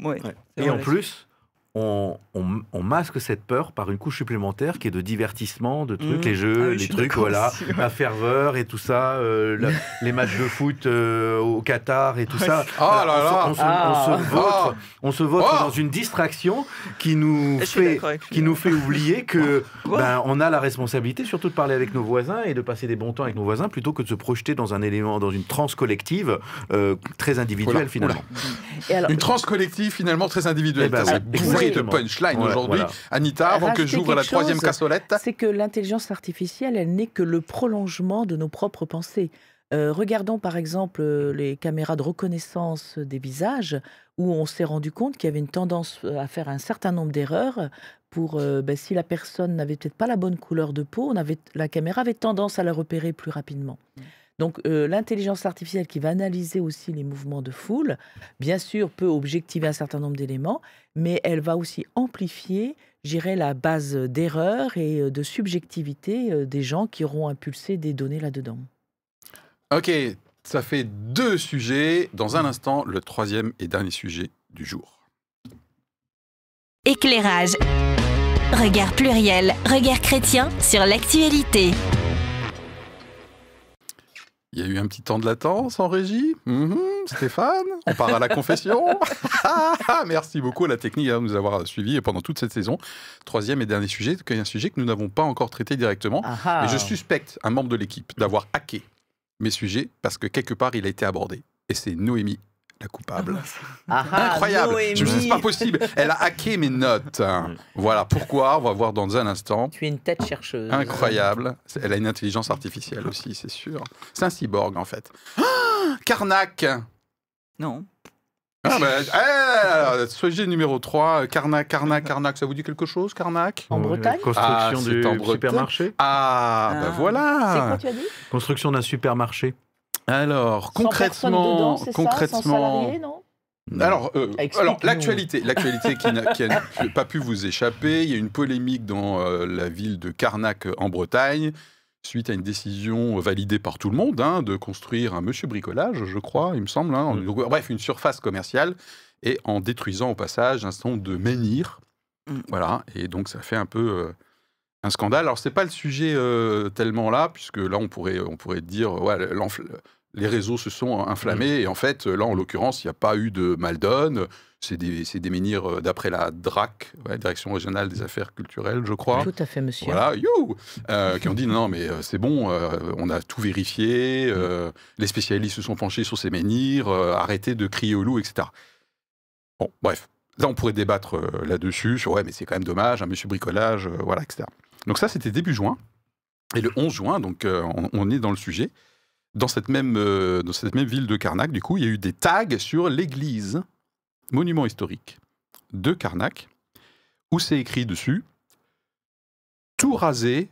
C: ouais.
D: Ouais.
C: c'est
D: Et en plus, on, on- on masque cette peur par une couche supplémentaire qui est de divertissement, de trucs,
C: Mhm.
D: les jeux,
C: Ah oui,
D: les trucs, voilà,
C: aussi, ouais.
D: la ferveur et tout ça, euh, la- *laughs* les matchs de foot euh, au Qatar et tout ça.
B: Oh là là.
D: on se, on se-
E: Ah.
D: on se on se vautre
B: Oh.
D: dans une distraction qui nous
C: Je
D: fait qui nous fait oublier que ben, on a la responsabilité surtout de parler avec nos voisins et de passer des bons temps avec nos voisins plutôt que de se projeter dans un élément, dans une transe collective euh, très individuelle
B: Oula,
D: finalement.
E: Et alors,
B: Une transe collective finalement très individuelle.
D: Eh ben
B: De punchline
D: Ouais,
B: aujourd'hui.
D: voilà.
B: Anita, avant que j'ouvre la troisième
E: chose.
B: cassolette.
E: c'est que l'intelligence artificielle, elle n'est que le prolongement de nos propres pensées. Euh, regardons par exemple euh, les caméras de reconnaissance des visages, où on s'est rendu compte qu'il y avait une tendance euh, à faire un certain nombre d'erreurs. Pour euh, ben, si la personne n'avait peut-être pas la bonne couleur de peau, on avait, la caméra avait tendance à la repérer plus rapidement. Donc euh, l'intelligence artificielle qui va analyser aussi les mouvements de foule, bien sûr, peut objectiver un certain nombre d'éléments, mais elle va aussi amplifier, j'irais, la base d'erreur et euh, de subjectivité euh, des gens qui auront impulsé des données là-dedans.
B: Ok, ça fait deux sujets. Dans un instant, le troisième et dernier sujet du jour.
A: Éclairage. Regard pluriel, regard chrétien sur l'actualité.
B: Il y a eu un petit temps de latence en régie? Mhm, Stéphane, on part à la confession. *laughs* Ah, ah, Merci beaucoup à la technique hein, de nous avoir suivis pendant toute cette saison. Troisième et dernier sujet, un sujet que nous n'avons pas encore traité directement.
E: Ah.
B: Mais je suspecte un membre de l'équipe d'avoir hacké mes sujets parce que quelque part il a été abordé. Et c'est Noémie, la coupable.
E: Ah
B: Incroyable. Je me dit, c'est pas possible. Elle a hacké mes notes. Voilà pourquoi. On va voir dans un instant.
E: Tu es une tête chercheuse.
B: Incroyable. Elle a une intelligence artificielle aussi, c'est sûr. C'est un cyborg en fait. Ah, Carnac.
C: Non.
B: Ah, bah, eh, sujet numéro 3, Carnac, Carnac, Carnac, ça vous dit quelque chose, Carnac
E: En Bretagne?
D: Construction
B: Ah, c'est
D: du
B: en Bretagne.
D: supermarché.
B: Ah, bah
C: Ah.
E: C'est
B: voilà.
E: quoi tu as dit?
D: Construction d'un supermarché.
B: Alors,
E: 100 personnes
B: concrètement,
E: dedans, c'est ça, 100
B: concrètement,
E: non?
B: Alors, euh, alors l'actualité, l'actualité qui n'a *laughs* pas pu vous échapper. Il y a une polémique dans euh, la ville de Carnac en Bretagne suite à une décision validée par tout le monde hein, de construire un monsieur bricolage, je crois, il me semble. hein.
D: Mm.
B: Donc, bref, une surface commerciale et en détruisant au passage un certain nombre de menhirs.
C: Mm.
B: Voilà, et donc ça fait un peu euh, un scandale. Alors c'est pas le sujet euh, tellement là, puisque là on pourrait on pourrait dire ouais, les réseaux se sont inflammés et en fait là en l'occurrence il n'y a pas eu de mal donne. C'est des, des menhirs euh, d'après la DRAC, ouais, Direction régionale des affaires culturelles, je crois.
E: Tout à fait, monsieur.
B: Voilà, you euh, Qui ont dit non, non, mais euh, c'est bon, euh, on a tout vérifié, euh, les spécialistes se sont penchés sur ces menhirs, euh, arrêtez de crier au loup, etc. Bon, bref, là on pourrait débattre euh, là-dessus, sur ouais, mais c'est quand même dommage, un monsieur bricolage, euh, voilà, etc. Donc ça, c'était début juin. Et le 11 juin, donc euh, on, on est dans le sujet. Dans cette, même, euh, dans cette même ville de Carnac, du coup, il y a eu des tags sur l'église, monument historique de Carnac, où c'est écrit dessus tout rasé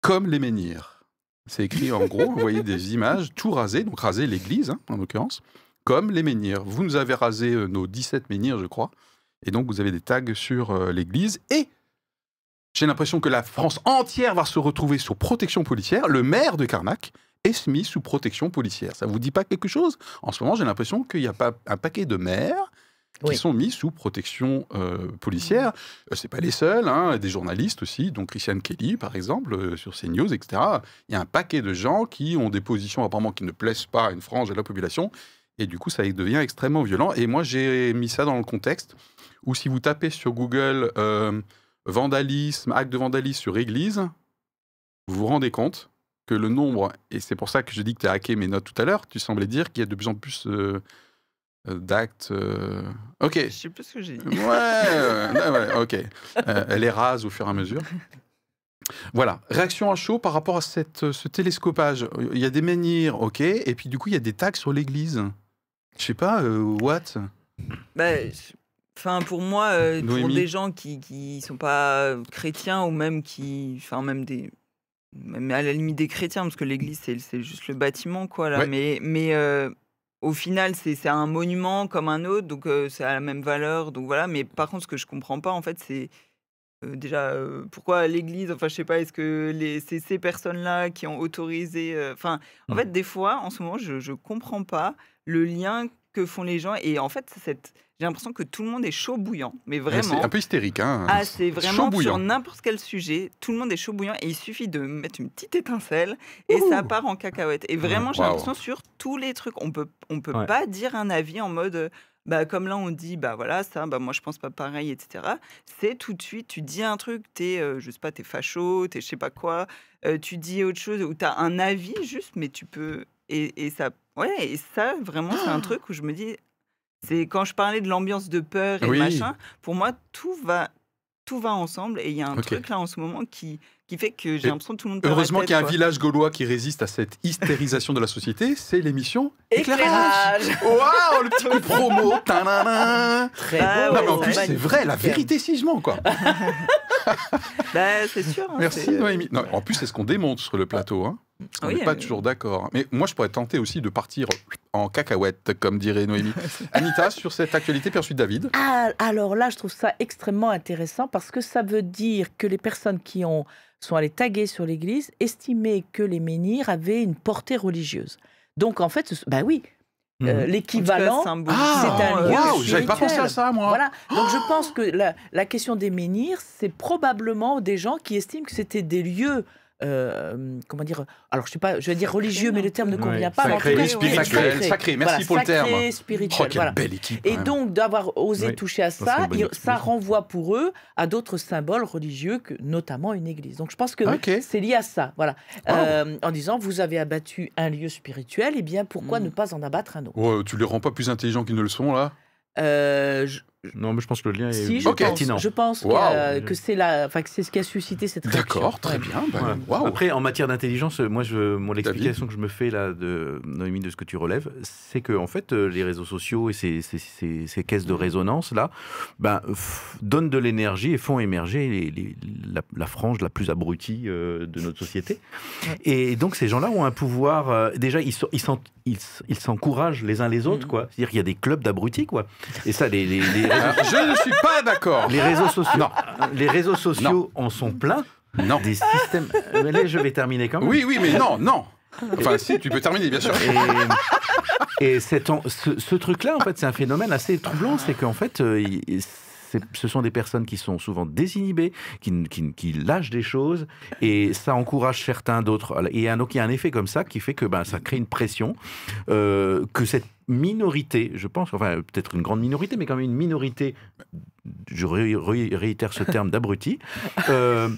B: comme les menhirs. C'est écrit en gros, vous voyez des images, tout rasé, donc rasé l'église hein, en l'occurrence, comme les menhirs. Vous nous avez rasé euh, nos 17 menhirs, je crois, et donc vous avez des tags sur euh, l'église. Et j'ai l'impression que la France entière va se retrouver sous protection policière. Le maire de Carnac est mis sous protection policière. Ça vous dit pas quelque chose? En ce moment, j'ai l'impression qu'il y a pas un paquet de maires qui
E: Oui.
B: sont mis sous protection euh, policière. Euh, c'est pas les seuls, hein, des journalistes aussi, donc Christiane Kelly par exemple euh, sur CNews, etc. Il y a un paquet de gens qui ont des positions apparemment qui ne plaisent pas à une frange de la population, et du coup ça devient extrêmement violent. Et moi j'ai mis ça dans le contexte où si vous tapez sur Google euh, vandalisme, acte de vandalisme sur église, vous vous rendez compte que le nombre, et c'est pour ça que je dis que tu as hacké mes notes tout à l'heure, tu semblais dire qu'il y a de plus en plus euh, euh, d'actes. euh, Ok.
C: Je sais plus ce que j'ai dit.
B: Ouais, ok. *laughs* Euh, elle est rase au fur et à mesure. Voilà, réaction à chaud par rapport à cette, ce télescopage. Il y a des menhirs, ok, et puis du coup, il y a des tags sur l'église. Je sais pas, euh, what?
C: Bah, je- Enfin, pour moi, euh, pour
B: Noémie
C: des gens qui qui sont pas chrétiens ou même qui, enfin même des, même à la limite des chrétiens, parce que l'Église c'est juste le bâtiment quoi là.
B: Ouais.
C: Mais mais euh, au final c'est un monument comme un autre, donc euh, c'est à la même valeur, donc voilà. Mais par contre, ce que je comprends pas en fait, c'est euh, déjà euh, pourquoi l'Église. Enfin, je sais pas, est-ce que c'est ces personnes-là qui ont autorisé. Enfin, en
D: Mm.
C: fait, des fois, en ce moment, je je comprends pas le lien que font les gens et en fait cette j'ai l'impression que tout le monde est chaud bouillant, mais
B: Ouais, C'est
C: vraiment.
B: un peu hystérique, hein
C: Ah, c'est
B: chaud
C: vraiment
B: bouillant.
C: sur n'importe quel sujet, tout le monde est chaud bouillant et il suffit de mettre une petite étincelle et ça part en cacahuète. Et vraiment, j'ai l'impression sur tous les trucs, on peut, on peut
D: Ouais.
C: pas dire un avis en mode, euh, bah comme là on dit, bah voilà ça, bah moi je pense pas pareil, etc. C'est tout de suite, tu dis un truc, t'es, euh, je sais pas, t'es facho, t'es je sais pas quoi, euh, tu dis autre chose ou t'as un avis juste, mais tu peux et, et ça, ouais, et ça vraiment c'est un *gasps* truc où je me dis. C'est quand je parlais de l'ambiance de peur et
B: Oui.
C: machin, pour moi, tout va, tout va ensemble. Et il y a un truc là en ce moment qui, qui fait que j'ai l'impression que tout le monde
B: Heureusement qu'il y a un village gaulois qui résiste à cette hystérisation de la société, c'est l'émission
E: Éclairage
B: Waouh, le petit coup *laughs* de promo Tadadam
E: Très
C: Ah
E: beau.
B: Non mais en plus c'est vrai, la vérité si je mens quoi. *laughs*
C: Bah, c'est sûr. hein,
B: Merci
C: c'est-
B: Noémie. Non, en plus c'est ce qu'on démontre sur le plateau. Hein. Qu'on
C: Oui,
B: n'est pas
C: euh,
B: toujours d'accord. Mais moi je pourrais tenter aussi de partir en cacahuète, comme dirait Noémie. *laughs* Anita, sur cette actualité, puis ensuite David?
E: Ah, alors là, je trouve ça extrêmement intéressant parce que ça veut dire que les personnes qui ont, sont allées taguer sur l'église estimaient que les menhirs avaient une portée religieuse. Donc en fait, bah oui,
D: Mhm.
E: euh,
C: cas,
E: l'équivalent,
C: symboliquement,
E: c'est un lieu
B: waouh, j'avais pas pensé à ça moi.
E: Voilà. Donc je pense que la, la question des menhirs, c'est probablement des gens qui estiment que c'était des lieux. Euh, comment dire Alors, je sais pas, je vais dire
C: Sacré,
E: religieux, mais le terme ne convient pas. mais en tout
D: sacré,
E: cas,
C: ouais.
B: Spirituel,
E: sacré.
B: sacré, merci
E: Voilà,
B: pour le terme.
E: sacré,
B: Oh,
E: spirituel.
B: quelle
E: voilà.
B: belle équipe.
E: Et
B: même.
E: donc, d'avoir osé
D: Oui,
E: toucher à
D: ça,
E: ça, renvoie pour eux à d'autres symboles religieux, que, notamment une église. Donc, je pense que c'est lié à ça. Voilà.
B: Wow.
E: Euh, en disant, vous avez abattu un lieu spirituel, eh bien, pourquoi
C: Mm.
E: ne pas en abattre un autre?
B: Oh, tu les rends pas plus intelligents qu'ils ne le sont là?
E: Euh, je-
D: Non, mais je pense que le lien est
E: Si, je
D: pertinent.
E: pense, je pense a- que c'est la, enfin, que c'est ce qui a suscité cette réaction.
B: D'accord, très bien. bah,
D: Ouais. Après, en matière d'intelligence, moi, je, mon l'explication que je me fais là de Noémie de ce que tu relèves, c'est que en fait, euh, les réseaux sociaux et ces, ces- ces- ces caisses de résonance là, ben, donnent de l'énergie et font émerger les- les- la, la frange la plus abrutie euh, de notre société.
E: Ouais.
D: Et donc, ces gens-là ont un pouvoir. euh, déjà, ils s'encouragent les uns les autres,
E: Mhm.
D: quoi. C'est-à-dire qu'il y a des clubs d'abrutis, quoi. Et ça, les, les- les réseaux
B: je ne suis pas d'accord.
D: les réseaux sociaux,
B: Non.
D: les réseaux sociaux en sont pleins.
B: Non.
D: Des systèmes. Mais là, je vais terminer quand même.
B: Oui, oui, mais non, non. Enfin, si, tu peux terminer, bien sûr.
D: Et, et cet ce, ce truc-là, en fait, c'est un phénomène assez troublant. C'est qu'en fait, euh, il- ce sont des personnes qui sont souvent désinhibées, qui lâchent des choses, et ça encourage certains d'autres. Et donc, il y a un effet comme ça qui fait que ben, ça crée une pression euh, que cette minorité, je pense, enfin peut-être une grande minorité, mais quand même une minorité, je ré- ré- réitère ce terme d'abruti, *laughs* euh,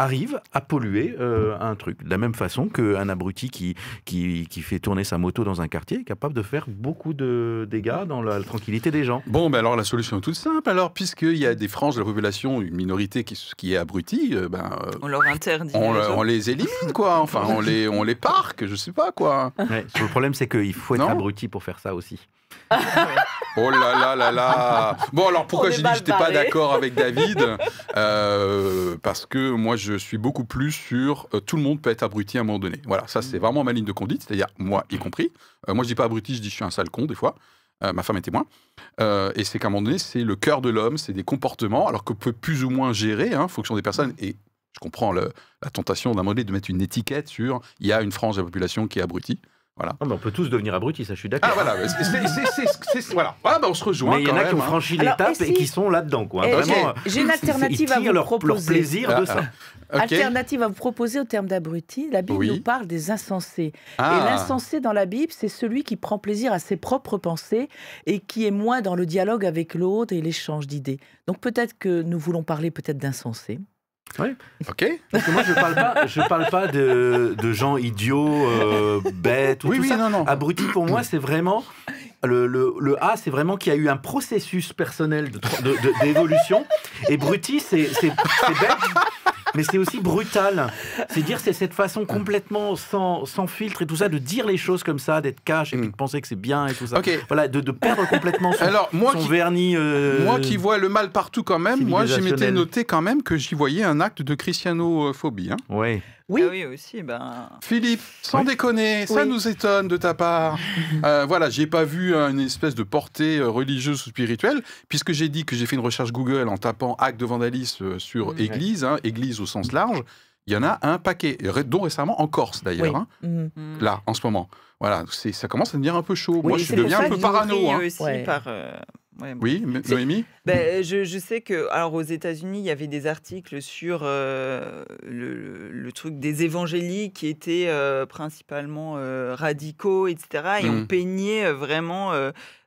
D: arrive à polluer euh, un truc. De la même façon qu'un abruti qui, qui, qui fait tourner sa moto dans un quartier est capable de faire beaucoup de dégâts dans la tranquillité des gens.
B: Bon, ben alors la solution est toute simple. Alors, puisqu'il y a des franges de la population, une minorité qui, qui est abrutie, euh, ben, euh,
C: On leur interdit.
B: on,
C: les
B: le-
C: autres.
B: on les élimine, quoi. Enfin, on les, on les parque, je sais pas, quoi.
D: Ouais, le problème, c'est qu'il faut être
B: Non
D: abruti pour faire ça aussi.
B: Oh là là là là Bon, alors pourquoi j'ai dit que j'étais pas d'accord avec *laughs* David Euh, Parce que moi, je suis beaucoup plus sur euh, tout le monde peut être abruti à un moment donné. Voilà, ça, c'est vraiment ma ligne de conduite, c'est-à-dire moi y compris. Euh, moi, je dis pas abruti, je dis je suis un sale con, des fois. Ma femme est témoin. Et c'est qu'à un moment donné, c'est le cœur de l'homme, c'est des comportements, alors que peut plus ou moins gérer, hein, en fonction des personnes. Et je comprends le- la tentation d'un moment donné de mettre une étiquette sur il y a une frange de la population qui est abrutie. Voilà.
D: Ah, mais on peut tous devenir abrutis, ça je suis
B: Ah
D: d'accord.
B: voilà, c'est- c'est- c'est- voilà. Ah, bah, on se rejoint
D: mais il y en a
B: même,
D: qui ont
B: hein.
D: franchi l'étape
E: et
D: qui sont là-dedans. Quoi.
E: Eh,
D: Vraiment, euh,
E: j'ai- une
D: ils
E: alternative à vous
D: leur, leur
E: proposer.
D: plaisir de
B: Ah,
D: ça.
B: Ok.
E: Alternative à vous proposer au terme d'abruti, la Bible
B: Oui.
E: nous parle des insensés.
B: Ah.
E: Et l'insensé dans la Bible, c'est celui qui prend plaisir à ses propres pensées et qui est moins dans le dialogue avec l'autre et l'échange d'idées. Donc peut-être que nous voulons parler peut-être d'insensés.
B: Ok.
D: Parce que moi, je parle pas, je parle pas de, de gens idiots, euh, bêtes, ou
B: Oui,
D: tout
B: oui,
D: ça.
B: non, non.
D: Abruti, pour moi, c'est vraiment. Le, le, le A, c'est vraiment qu'il y a eu un processus personnel de- de- de- d'évolution. et bruti, c'est bête, mais c'est aussi brutal. C'est dire, c'est cette façon complètement sans, sans filtre et tout ça, de dire les choses comme ça, d'être cash et puis
B: Mm.
D: de penser que c'est bien et tout ça.
B: Ok.
D: Voilà, de, de perdre complètement son,
B: Alors, moi
D: son
B: qui,
D: vernis. euh,
B: moi qui vois le mal partout quand même, moi, je m'étais noté quand même que j'y voyais un acte de christianophobie. hein.
D: Ouais.
E: Oui.
C: Ah oui, aussi, ben.
B: Philippe, sans
D: Oui.
B: déconner, ça
E: Oui.
B: nous étonne de ta part. *laughs* Euh, voilà, j'ai pas vu euh, une espèce de portée euh, religieuse ou spirituelle, puisque j'ai dit que j'ai fait une recherche Google en tapant acte de vandalisme euh, sur
C: Mm.
B: église, hein, église au sens large. Il y en a un paquet, dont récemment en Corse d'ailleurs,
E: Oui.
B: hein,
E: Mhm.
C: hmm.
B: là, en ce moment. Voilà, ça commence à devenir un peu chaud.
E: Oui,
B: Moi, je deviens un peu parano. hein.
C: aussi
E: Ouais.
C: par. euh, ouais, bon.
B: Oui, Noémie?
C: Ben, je, je sais que, alors aux États-Unis, il y avait des articles sur euh, le, le- truc des évangéliques qui étaient euh, principalement euh, radicaux, etc. Et
B: Mm.
C: on peignait vraiment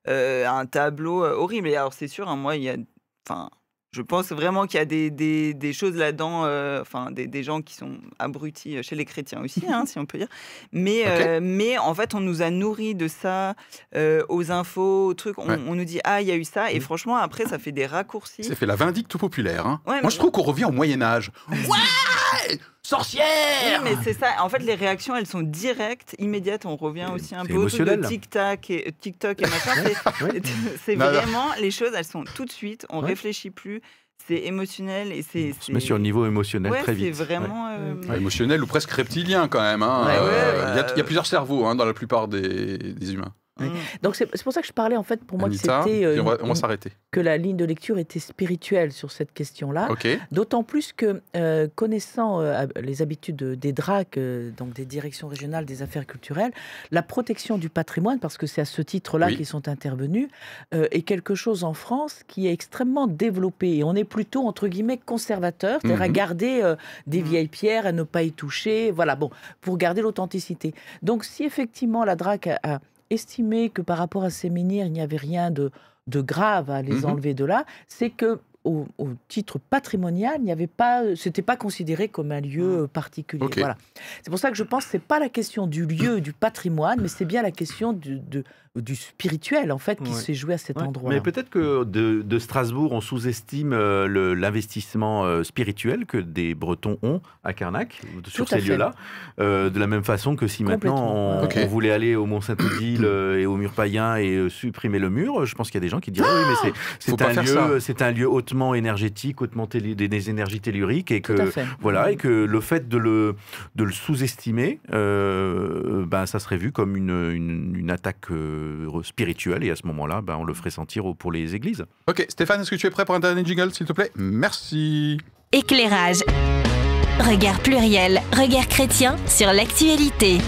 C: un tableau horrible. Et alors, c'est sûr, hein, moi, il y a. Enfin. Je pense vraiment qu'il y a des, des, des choses là-dedans, euh, enfin des, des gens qui sont abrutis euh, chez les chrétiens aussi, hein, *laughs* si on peut dire. Mais, euh, mais en fait, on nous a nourris de ça euh, aux infos, aux trucs. On,
B: Ouais.
C: on nous dit ah il y a eu ça, et
B: Mm.
C: franchement après ça fait des raccourcis.
B: Ça fait la vindicte populaire. hein.
C: Ouais,
B: Moi, je trouve qu'on revient au Moyen-Âge. *laughs* Sorcière
C: Oui, mais c'est ça. En fait, les réactions, elles sont directes, immédiates. On revient aussi un
D: c'est
C: peu au truc de. TikTok et, TikTok et machin. C'est-. *laughs* C'est vraiment les choses, elles sont tout de suite. On
D: Ouais.
C: réfléchit plus. C'est émotionnel et c'est.
D: On se met sur le niveau émotionnel
C: Ouais,
D: très
C: c'est
D: vite.
C: vraiment. euh,
B: émotionnel ou presque reptilien quand même. hein.
C: Ouais, ouais,
B: Euh, il, y a, il y a plusieurs cerveaux hein, dans la plupart des, des humains.
C: Mm.
E: Donc c'est pour ça que je parlais en fait pour moi
B: Anita,
E: que c'était euh,
B: on va, on va
E: une-
B: s'arrêter.
E: que la ligne de lecture était spirituelle sur cette question-là. D'autant plus que, euh, connaissant euh, les habitudes de- des DRAC, euh, donc des directions régionales des affaires culturelles, la protection du patrimoine, parce que c'est à ce titre-là
B: Oui.
E: qu'ils sont intervenus, euh, est quelque chose en France qui est extrêmement développé. Et on est plutôt, entre guillemets, conservateur, c'est-à-dire à
B: Mhm.
E: garder euh, des
C: Mhm.
E: vieilles pierres, à ne pas y toucher, voilà, bon, pour garder l'authenticité. Donc si effectivement la DRAC a, a estimé que par rapport à ces menhirs, il n'y avait rien de, de grave à les
B: Mhm.
E: enlever de là, c'est que au, au titre patrimonial, il n'y avait pas, c'était pas considéré comme un lieu particulier.
B: Ok.
E: Voilà. C'est pour ça que je pense que c'est pas la question du lieu, du patrimoine, mais c'est bien la question du, de- du spirituel en fait qui
D: Ouais.
E: s'est joué à cet
D: Ouais,
E: endroit-là.
D: Mais peut-être que de, de Strasbourg, on sous-estime euh, l'investissement euh, spirituel que des Bretons ont à Carnac, sur
E: à
D: ces lieux-là. Euh, de la même façon que si maintenant on,
E: ouais.
D: Voulait aller au Mont-Saint-Odile euh, et au mur païen et euh, supprimer le mur, je pense qu'il y a des gens qui diraient oui, mais c'est- un, lieu, c'est un lieu hautement énergétique, hautement télé- des, des énergies telluriques et que voilà, et que le fait de le, de le sous-estimer, euh, ben, ça serait vu comme une, une, une attaque euh, spirituelle, et à ce moment-là, ben, on le ferait sentir pour les églises.
B: Ok, Stéphane, est-ce que tu es prêt pour un dernier jingle, s'il te plaît? Merci.
A: Éclairage. Regard pluriel, regard chrétien sur l'actualité.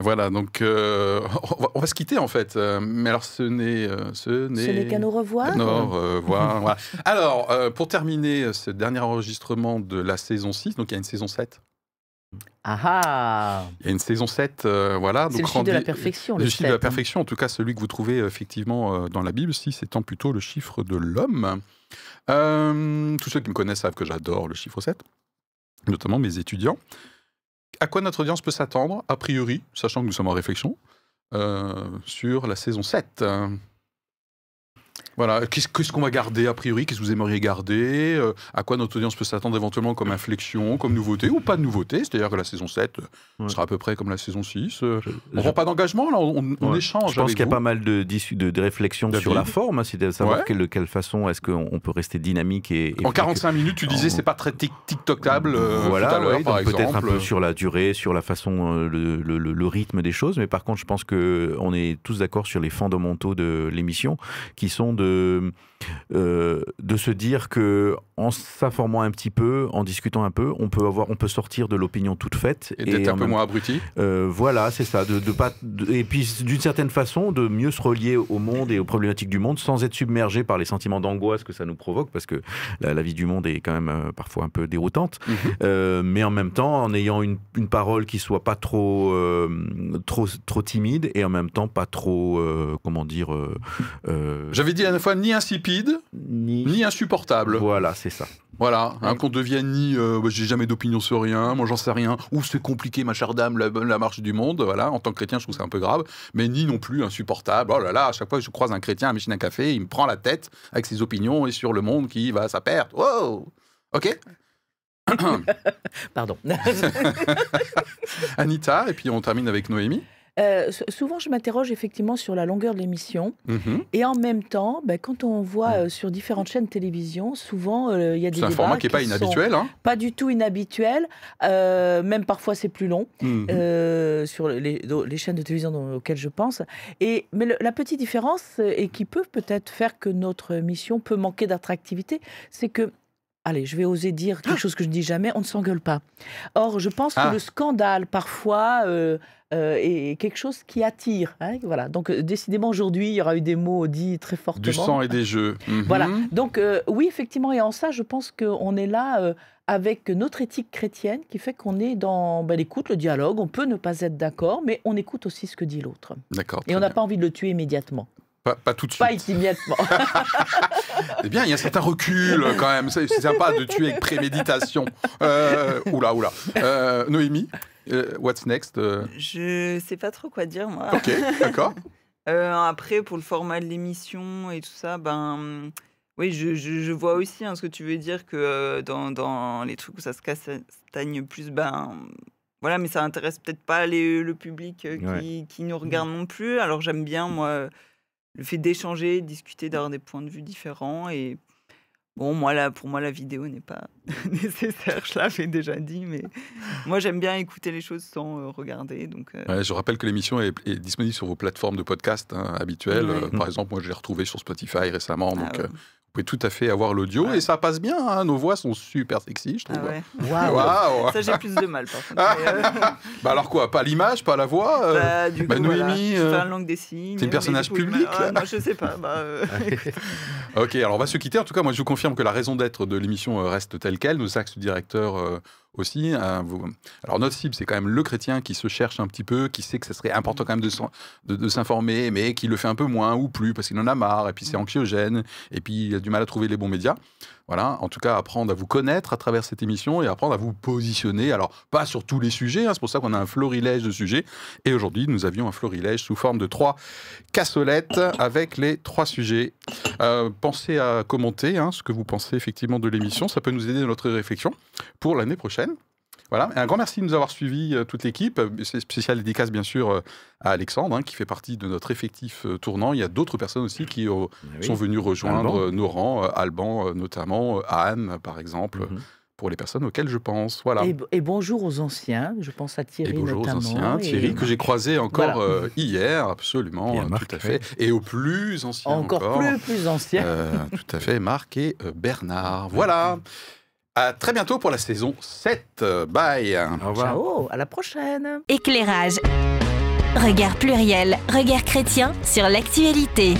B: Voilà, donc euh, *laughs* on, va, on va se quitter en fait. Euh, mais alors, ce n'est. euh, ce
E: n'est qu'à nos revoir.
B: Non, voilà, voilà. Alors, euh, pour terminer ce dernier enregistrement de la saison 6, donc il y a une saison 7.
E: Ah ah
B: Il y a une saison 7, euh, voilà.
E: C'est
B: donc
E: le chiffre de la perfection.
B: Le
E: le
B: chiffre de la
E: hein.
B: perfection, en tout cas celui que vous trouvez effectivement dans la Bible, 6 étant plutôt le chiffre de l'homme. Euh, tous ceux qui me connaissent savent que j'adore le chiffre 7, notamment mes étudiants. À quoi notre audience peut s'attendre, a priori, sachant que nous sommes en réflexion, euh, sur la saison 7 euh, voilà, qu'est-ce qu'on va garder a priori? Qu'est-ce que vous aimeriez garder? Euh, À quoi notre audience peut s'attendre éventuellement comme inflexion, comme nouveauté ou pas de nouveauté? C'est-à-dire que la saison 7 euh,
D: Ouais.
B: sera à peu près comme la saison 6. euh,
D: Je-
B: on prend pas d'engagement, là, on, on
D: Ouais.
B: échange.
D: Je pense qu'il y a pas mal de, de, de réflexions sur la forme, hein, c'est de savoir
B: Ouais.
D: quelle, quelle façon est-ce qu'on on peut rester dynamique et, et
B: En 45 minutes, tu disais
D: en-
B: c'est pas très tic- TikTokable euh,
D: voilà, peut-être un peu sur la durée, sur la façon, le, le- le- le rythme des choses, mais par contre, je pense que on est tous d'accord sur les fondamentaux de l'émission, qui sont de euh, euh, de se dire que en s'informant un petit peu, en discutant un peu, on peut avoir, on peut sortir de l'opinion toute faite
B: Et d'être un peu
D: même-
B: moins abruti.
D: euh, voilà, c'est ça. De, de pas, de- et puis d'une certaine façon, de mieux se relier au monde et aux problématiques du monde sans être submergé par les sentiments d'angoisse que ça nous provoque, parce que la, la vie du monde est quand même euh, parfois un peu déroutante.
B: Mhm.
D: Mais en même temps, en ayant une, une parole qui soit pas trop, trop, trop timide et en même temps pas trop, comment dire,
B: J'avais dit la dernière fois ni insipide,
D: ni,
B: ni insupportable.
D: Voilà, c'est ça.
B: Voilà, hein, qu'on devienne ni euh, bah, j'ai jamais d'opinion sur rien, moi j'en sais rien, ou c'est compliqué ma chère dame, la, la marche du monde, voilà, en tant que chrétien je trouve ça un peu grave, mais ni non plus insupportable. Oh là là, à chaque fois que je croise un chrétien à machine à café, il me prend la tête avec ses opinions et sur le monde qui va à sa perte. Wow Ok? *coughs* *coughs*
E: Pardon. *laughs*
B: Anita, et puis on termine avec Noémie.
E: Euh, souvent, je m'interroge effectivement sur la longueur de l'émission.
B: Mhm.
E: Et en même temps, ben, quand on voit euh, sur différentes chaînes de télévision, souvent, euh, il y a des
B: C'est un
E: débats
B: format qui n'est pas inhabituel. Hein.
E: pas du tout inhabituels. euh, même parfois, c'est plus long.
B: Mhm.
E: sur les, chaînes de télévision auxquelles je pense. Et, mais le- la petite différence, et qui peut peut-être faire que notre mission peut manquer d'attractivité, c'est que, allez, je vais oser dire quelque chose que je ne dis jamais, on ne s'engueule pas. Or, je pense
B: Ah.
E: que le scandale, parfois, euh, euh, est quelque chose qui attire. hein, voilà. Donc, euh, décidément, aujourd'hui, il y aura eu des mots dits très fortement.
B: Du sang et des jeux. *laughs* Mhm.
E: Voilà. Donc, euh, oui, effectivement, et en ça, je pense qu'on est là avec notre éthique chrétienne qui fait qu'on est dans ben, l'écoute, le dialogue. On peut ne pas être d'accord, mais on écoute aussi ce que dit l'autre.
B: D'accord.
E: Et on n'a pas envie de le tuer immédiatement.
B: Pas, pas tout de suite.
E: Pas immédiatement. *laughs*
B: Eh bien, il y a un certain recul quand même. C'est sympa de tuer avec préméditation. Euh, oula, oula. Euh, Noémie, euh, what's next
C: Je sais pas trop quoi dire, moi.
B: Ok, d'accord. *laughs*
C: Euh, après, pour le format de l'émission et tout ça, ben. Oui, je, je- je vois aussi hein, ce que tu veux dire que euh, dans, dans les trucs où ça se castagne plus, ben. Voilà, mais ça intéresse peut-être pas les- le public euh, qui,
D: Ouais.
C: qui nous regarde non plus. Alors j'aime bien, moi, le fait d'échanger, de discuter, d'avoir des points de vue différents. Et bon, moi, là, pour moi, la vidéo n'est pas *laughs* nécessaire. Je l'avais déjà dit, mais *laughs* moi, j'aime bien écouter les choses sans euh, regarder. Donc, euh,
B: Ouais, je rappelle que l'émission est, est disponible sur vos plateformes de podcast hein, habituelles.
C: Ouais.
B: Euh, par exemple, moi, je l'ai retrouvé sur Spotify récemment.
C: ah
B: Donc,
C: ouais.
B: euh, vous pouvez tout à fait avoir l'audio
C: Ouais.
B: et ça passe bien. hein, nos voix sont super sexy, je
C: Ah
B: trouve.
C: ouais. *laughs*
E: Waouh
C: Ça, j'ai plus de mal, par contre. *laughs* Euh, *laughs*
B: Bah alors quoi Pas l'image, pas la voix euh,
C: bah, du coup,
B: bah,
C: voilà,
B: Noémie,
C: je
B: euh,
C: fais un langue des signes.
B: t'es un
C: mais
B: personnage
C: je
B: public,
C: Ah, non, Je sais pas. Bah, euh,
B: Ok, alors on va se quitter. En tout cas, moi, je vous confirme que la raison d'être de l'émission euh, reste telle quelle. Nos axes directeurs euh, aussi. vous- Alors, notre cible, c'est quand même le chrétien qui se cherche un petit peu, qui sait que ce serait important quand même de, de- de s'informer, mais qui le fait un peu moins ou plus parce qu'il en a marre, et puis c'est anxiogène, et puis il a du mal à trouver les bons médias. Voilà, en tout cas, apprendre à vous connaître à travers cette émission et apprendre à vous positionner. Alors, pas sur tous les sujets, hein, c'est pour ça qu'on a un florilège de sujets. Et aujourd'hui, nous avions un florilège sous forme de trois cassolettes avec les trois sujets. Euh, pensez à commenter hein, ce que vous pensez effectivement de l'émission, ça peut nous aider dans notre réflexion pour l'année prochaine. Voilà, Et un grand merci de nous avoir suivis, euh, toute l'équipe. C'est spécial dédicace, bien sûr, euh, à Alexandre, hein, qui fait partie de notre effectif euh, tournant. Il y a d'autres personnes aussi qui euh,
D: Oui.
B: sont venues rejoindre
D: Alban.
B: nos rangs, euh, Alban euh, notamment, euh, Anne, par exemple,
D: Mhm.
B: pour les personnes auxquelles je pense. Voilà.
E: Et, et bonjour aux anciens. Je pense à Thierry
B: Et bonjour aux anciens,
E: et-
B: Thierry, que j'ai croisé encore
E: Voilà.
B: euh, hier, absolument,
D: Marc,
B: tout à fait. Et aux plus anciens
E: Encore,
B: encore.
E: plus, plus anciens.
B: Euh, tout à fait, Marc et euh, Bernard. Voilà. *laughs* À très bientôt pour la saison 7. Euh, Bye.
D: Au revoir.
E: Ciao, à la prochaine.
A: Éclairage. Regard pluriel, regard chrétien sur l'actualité.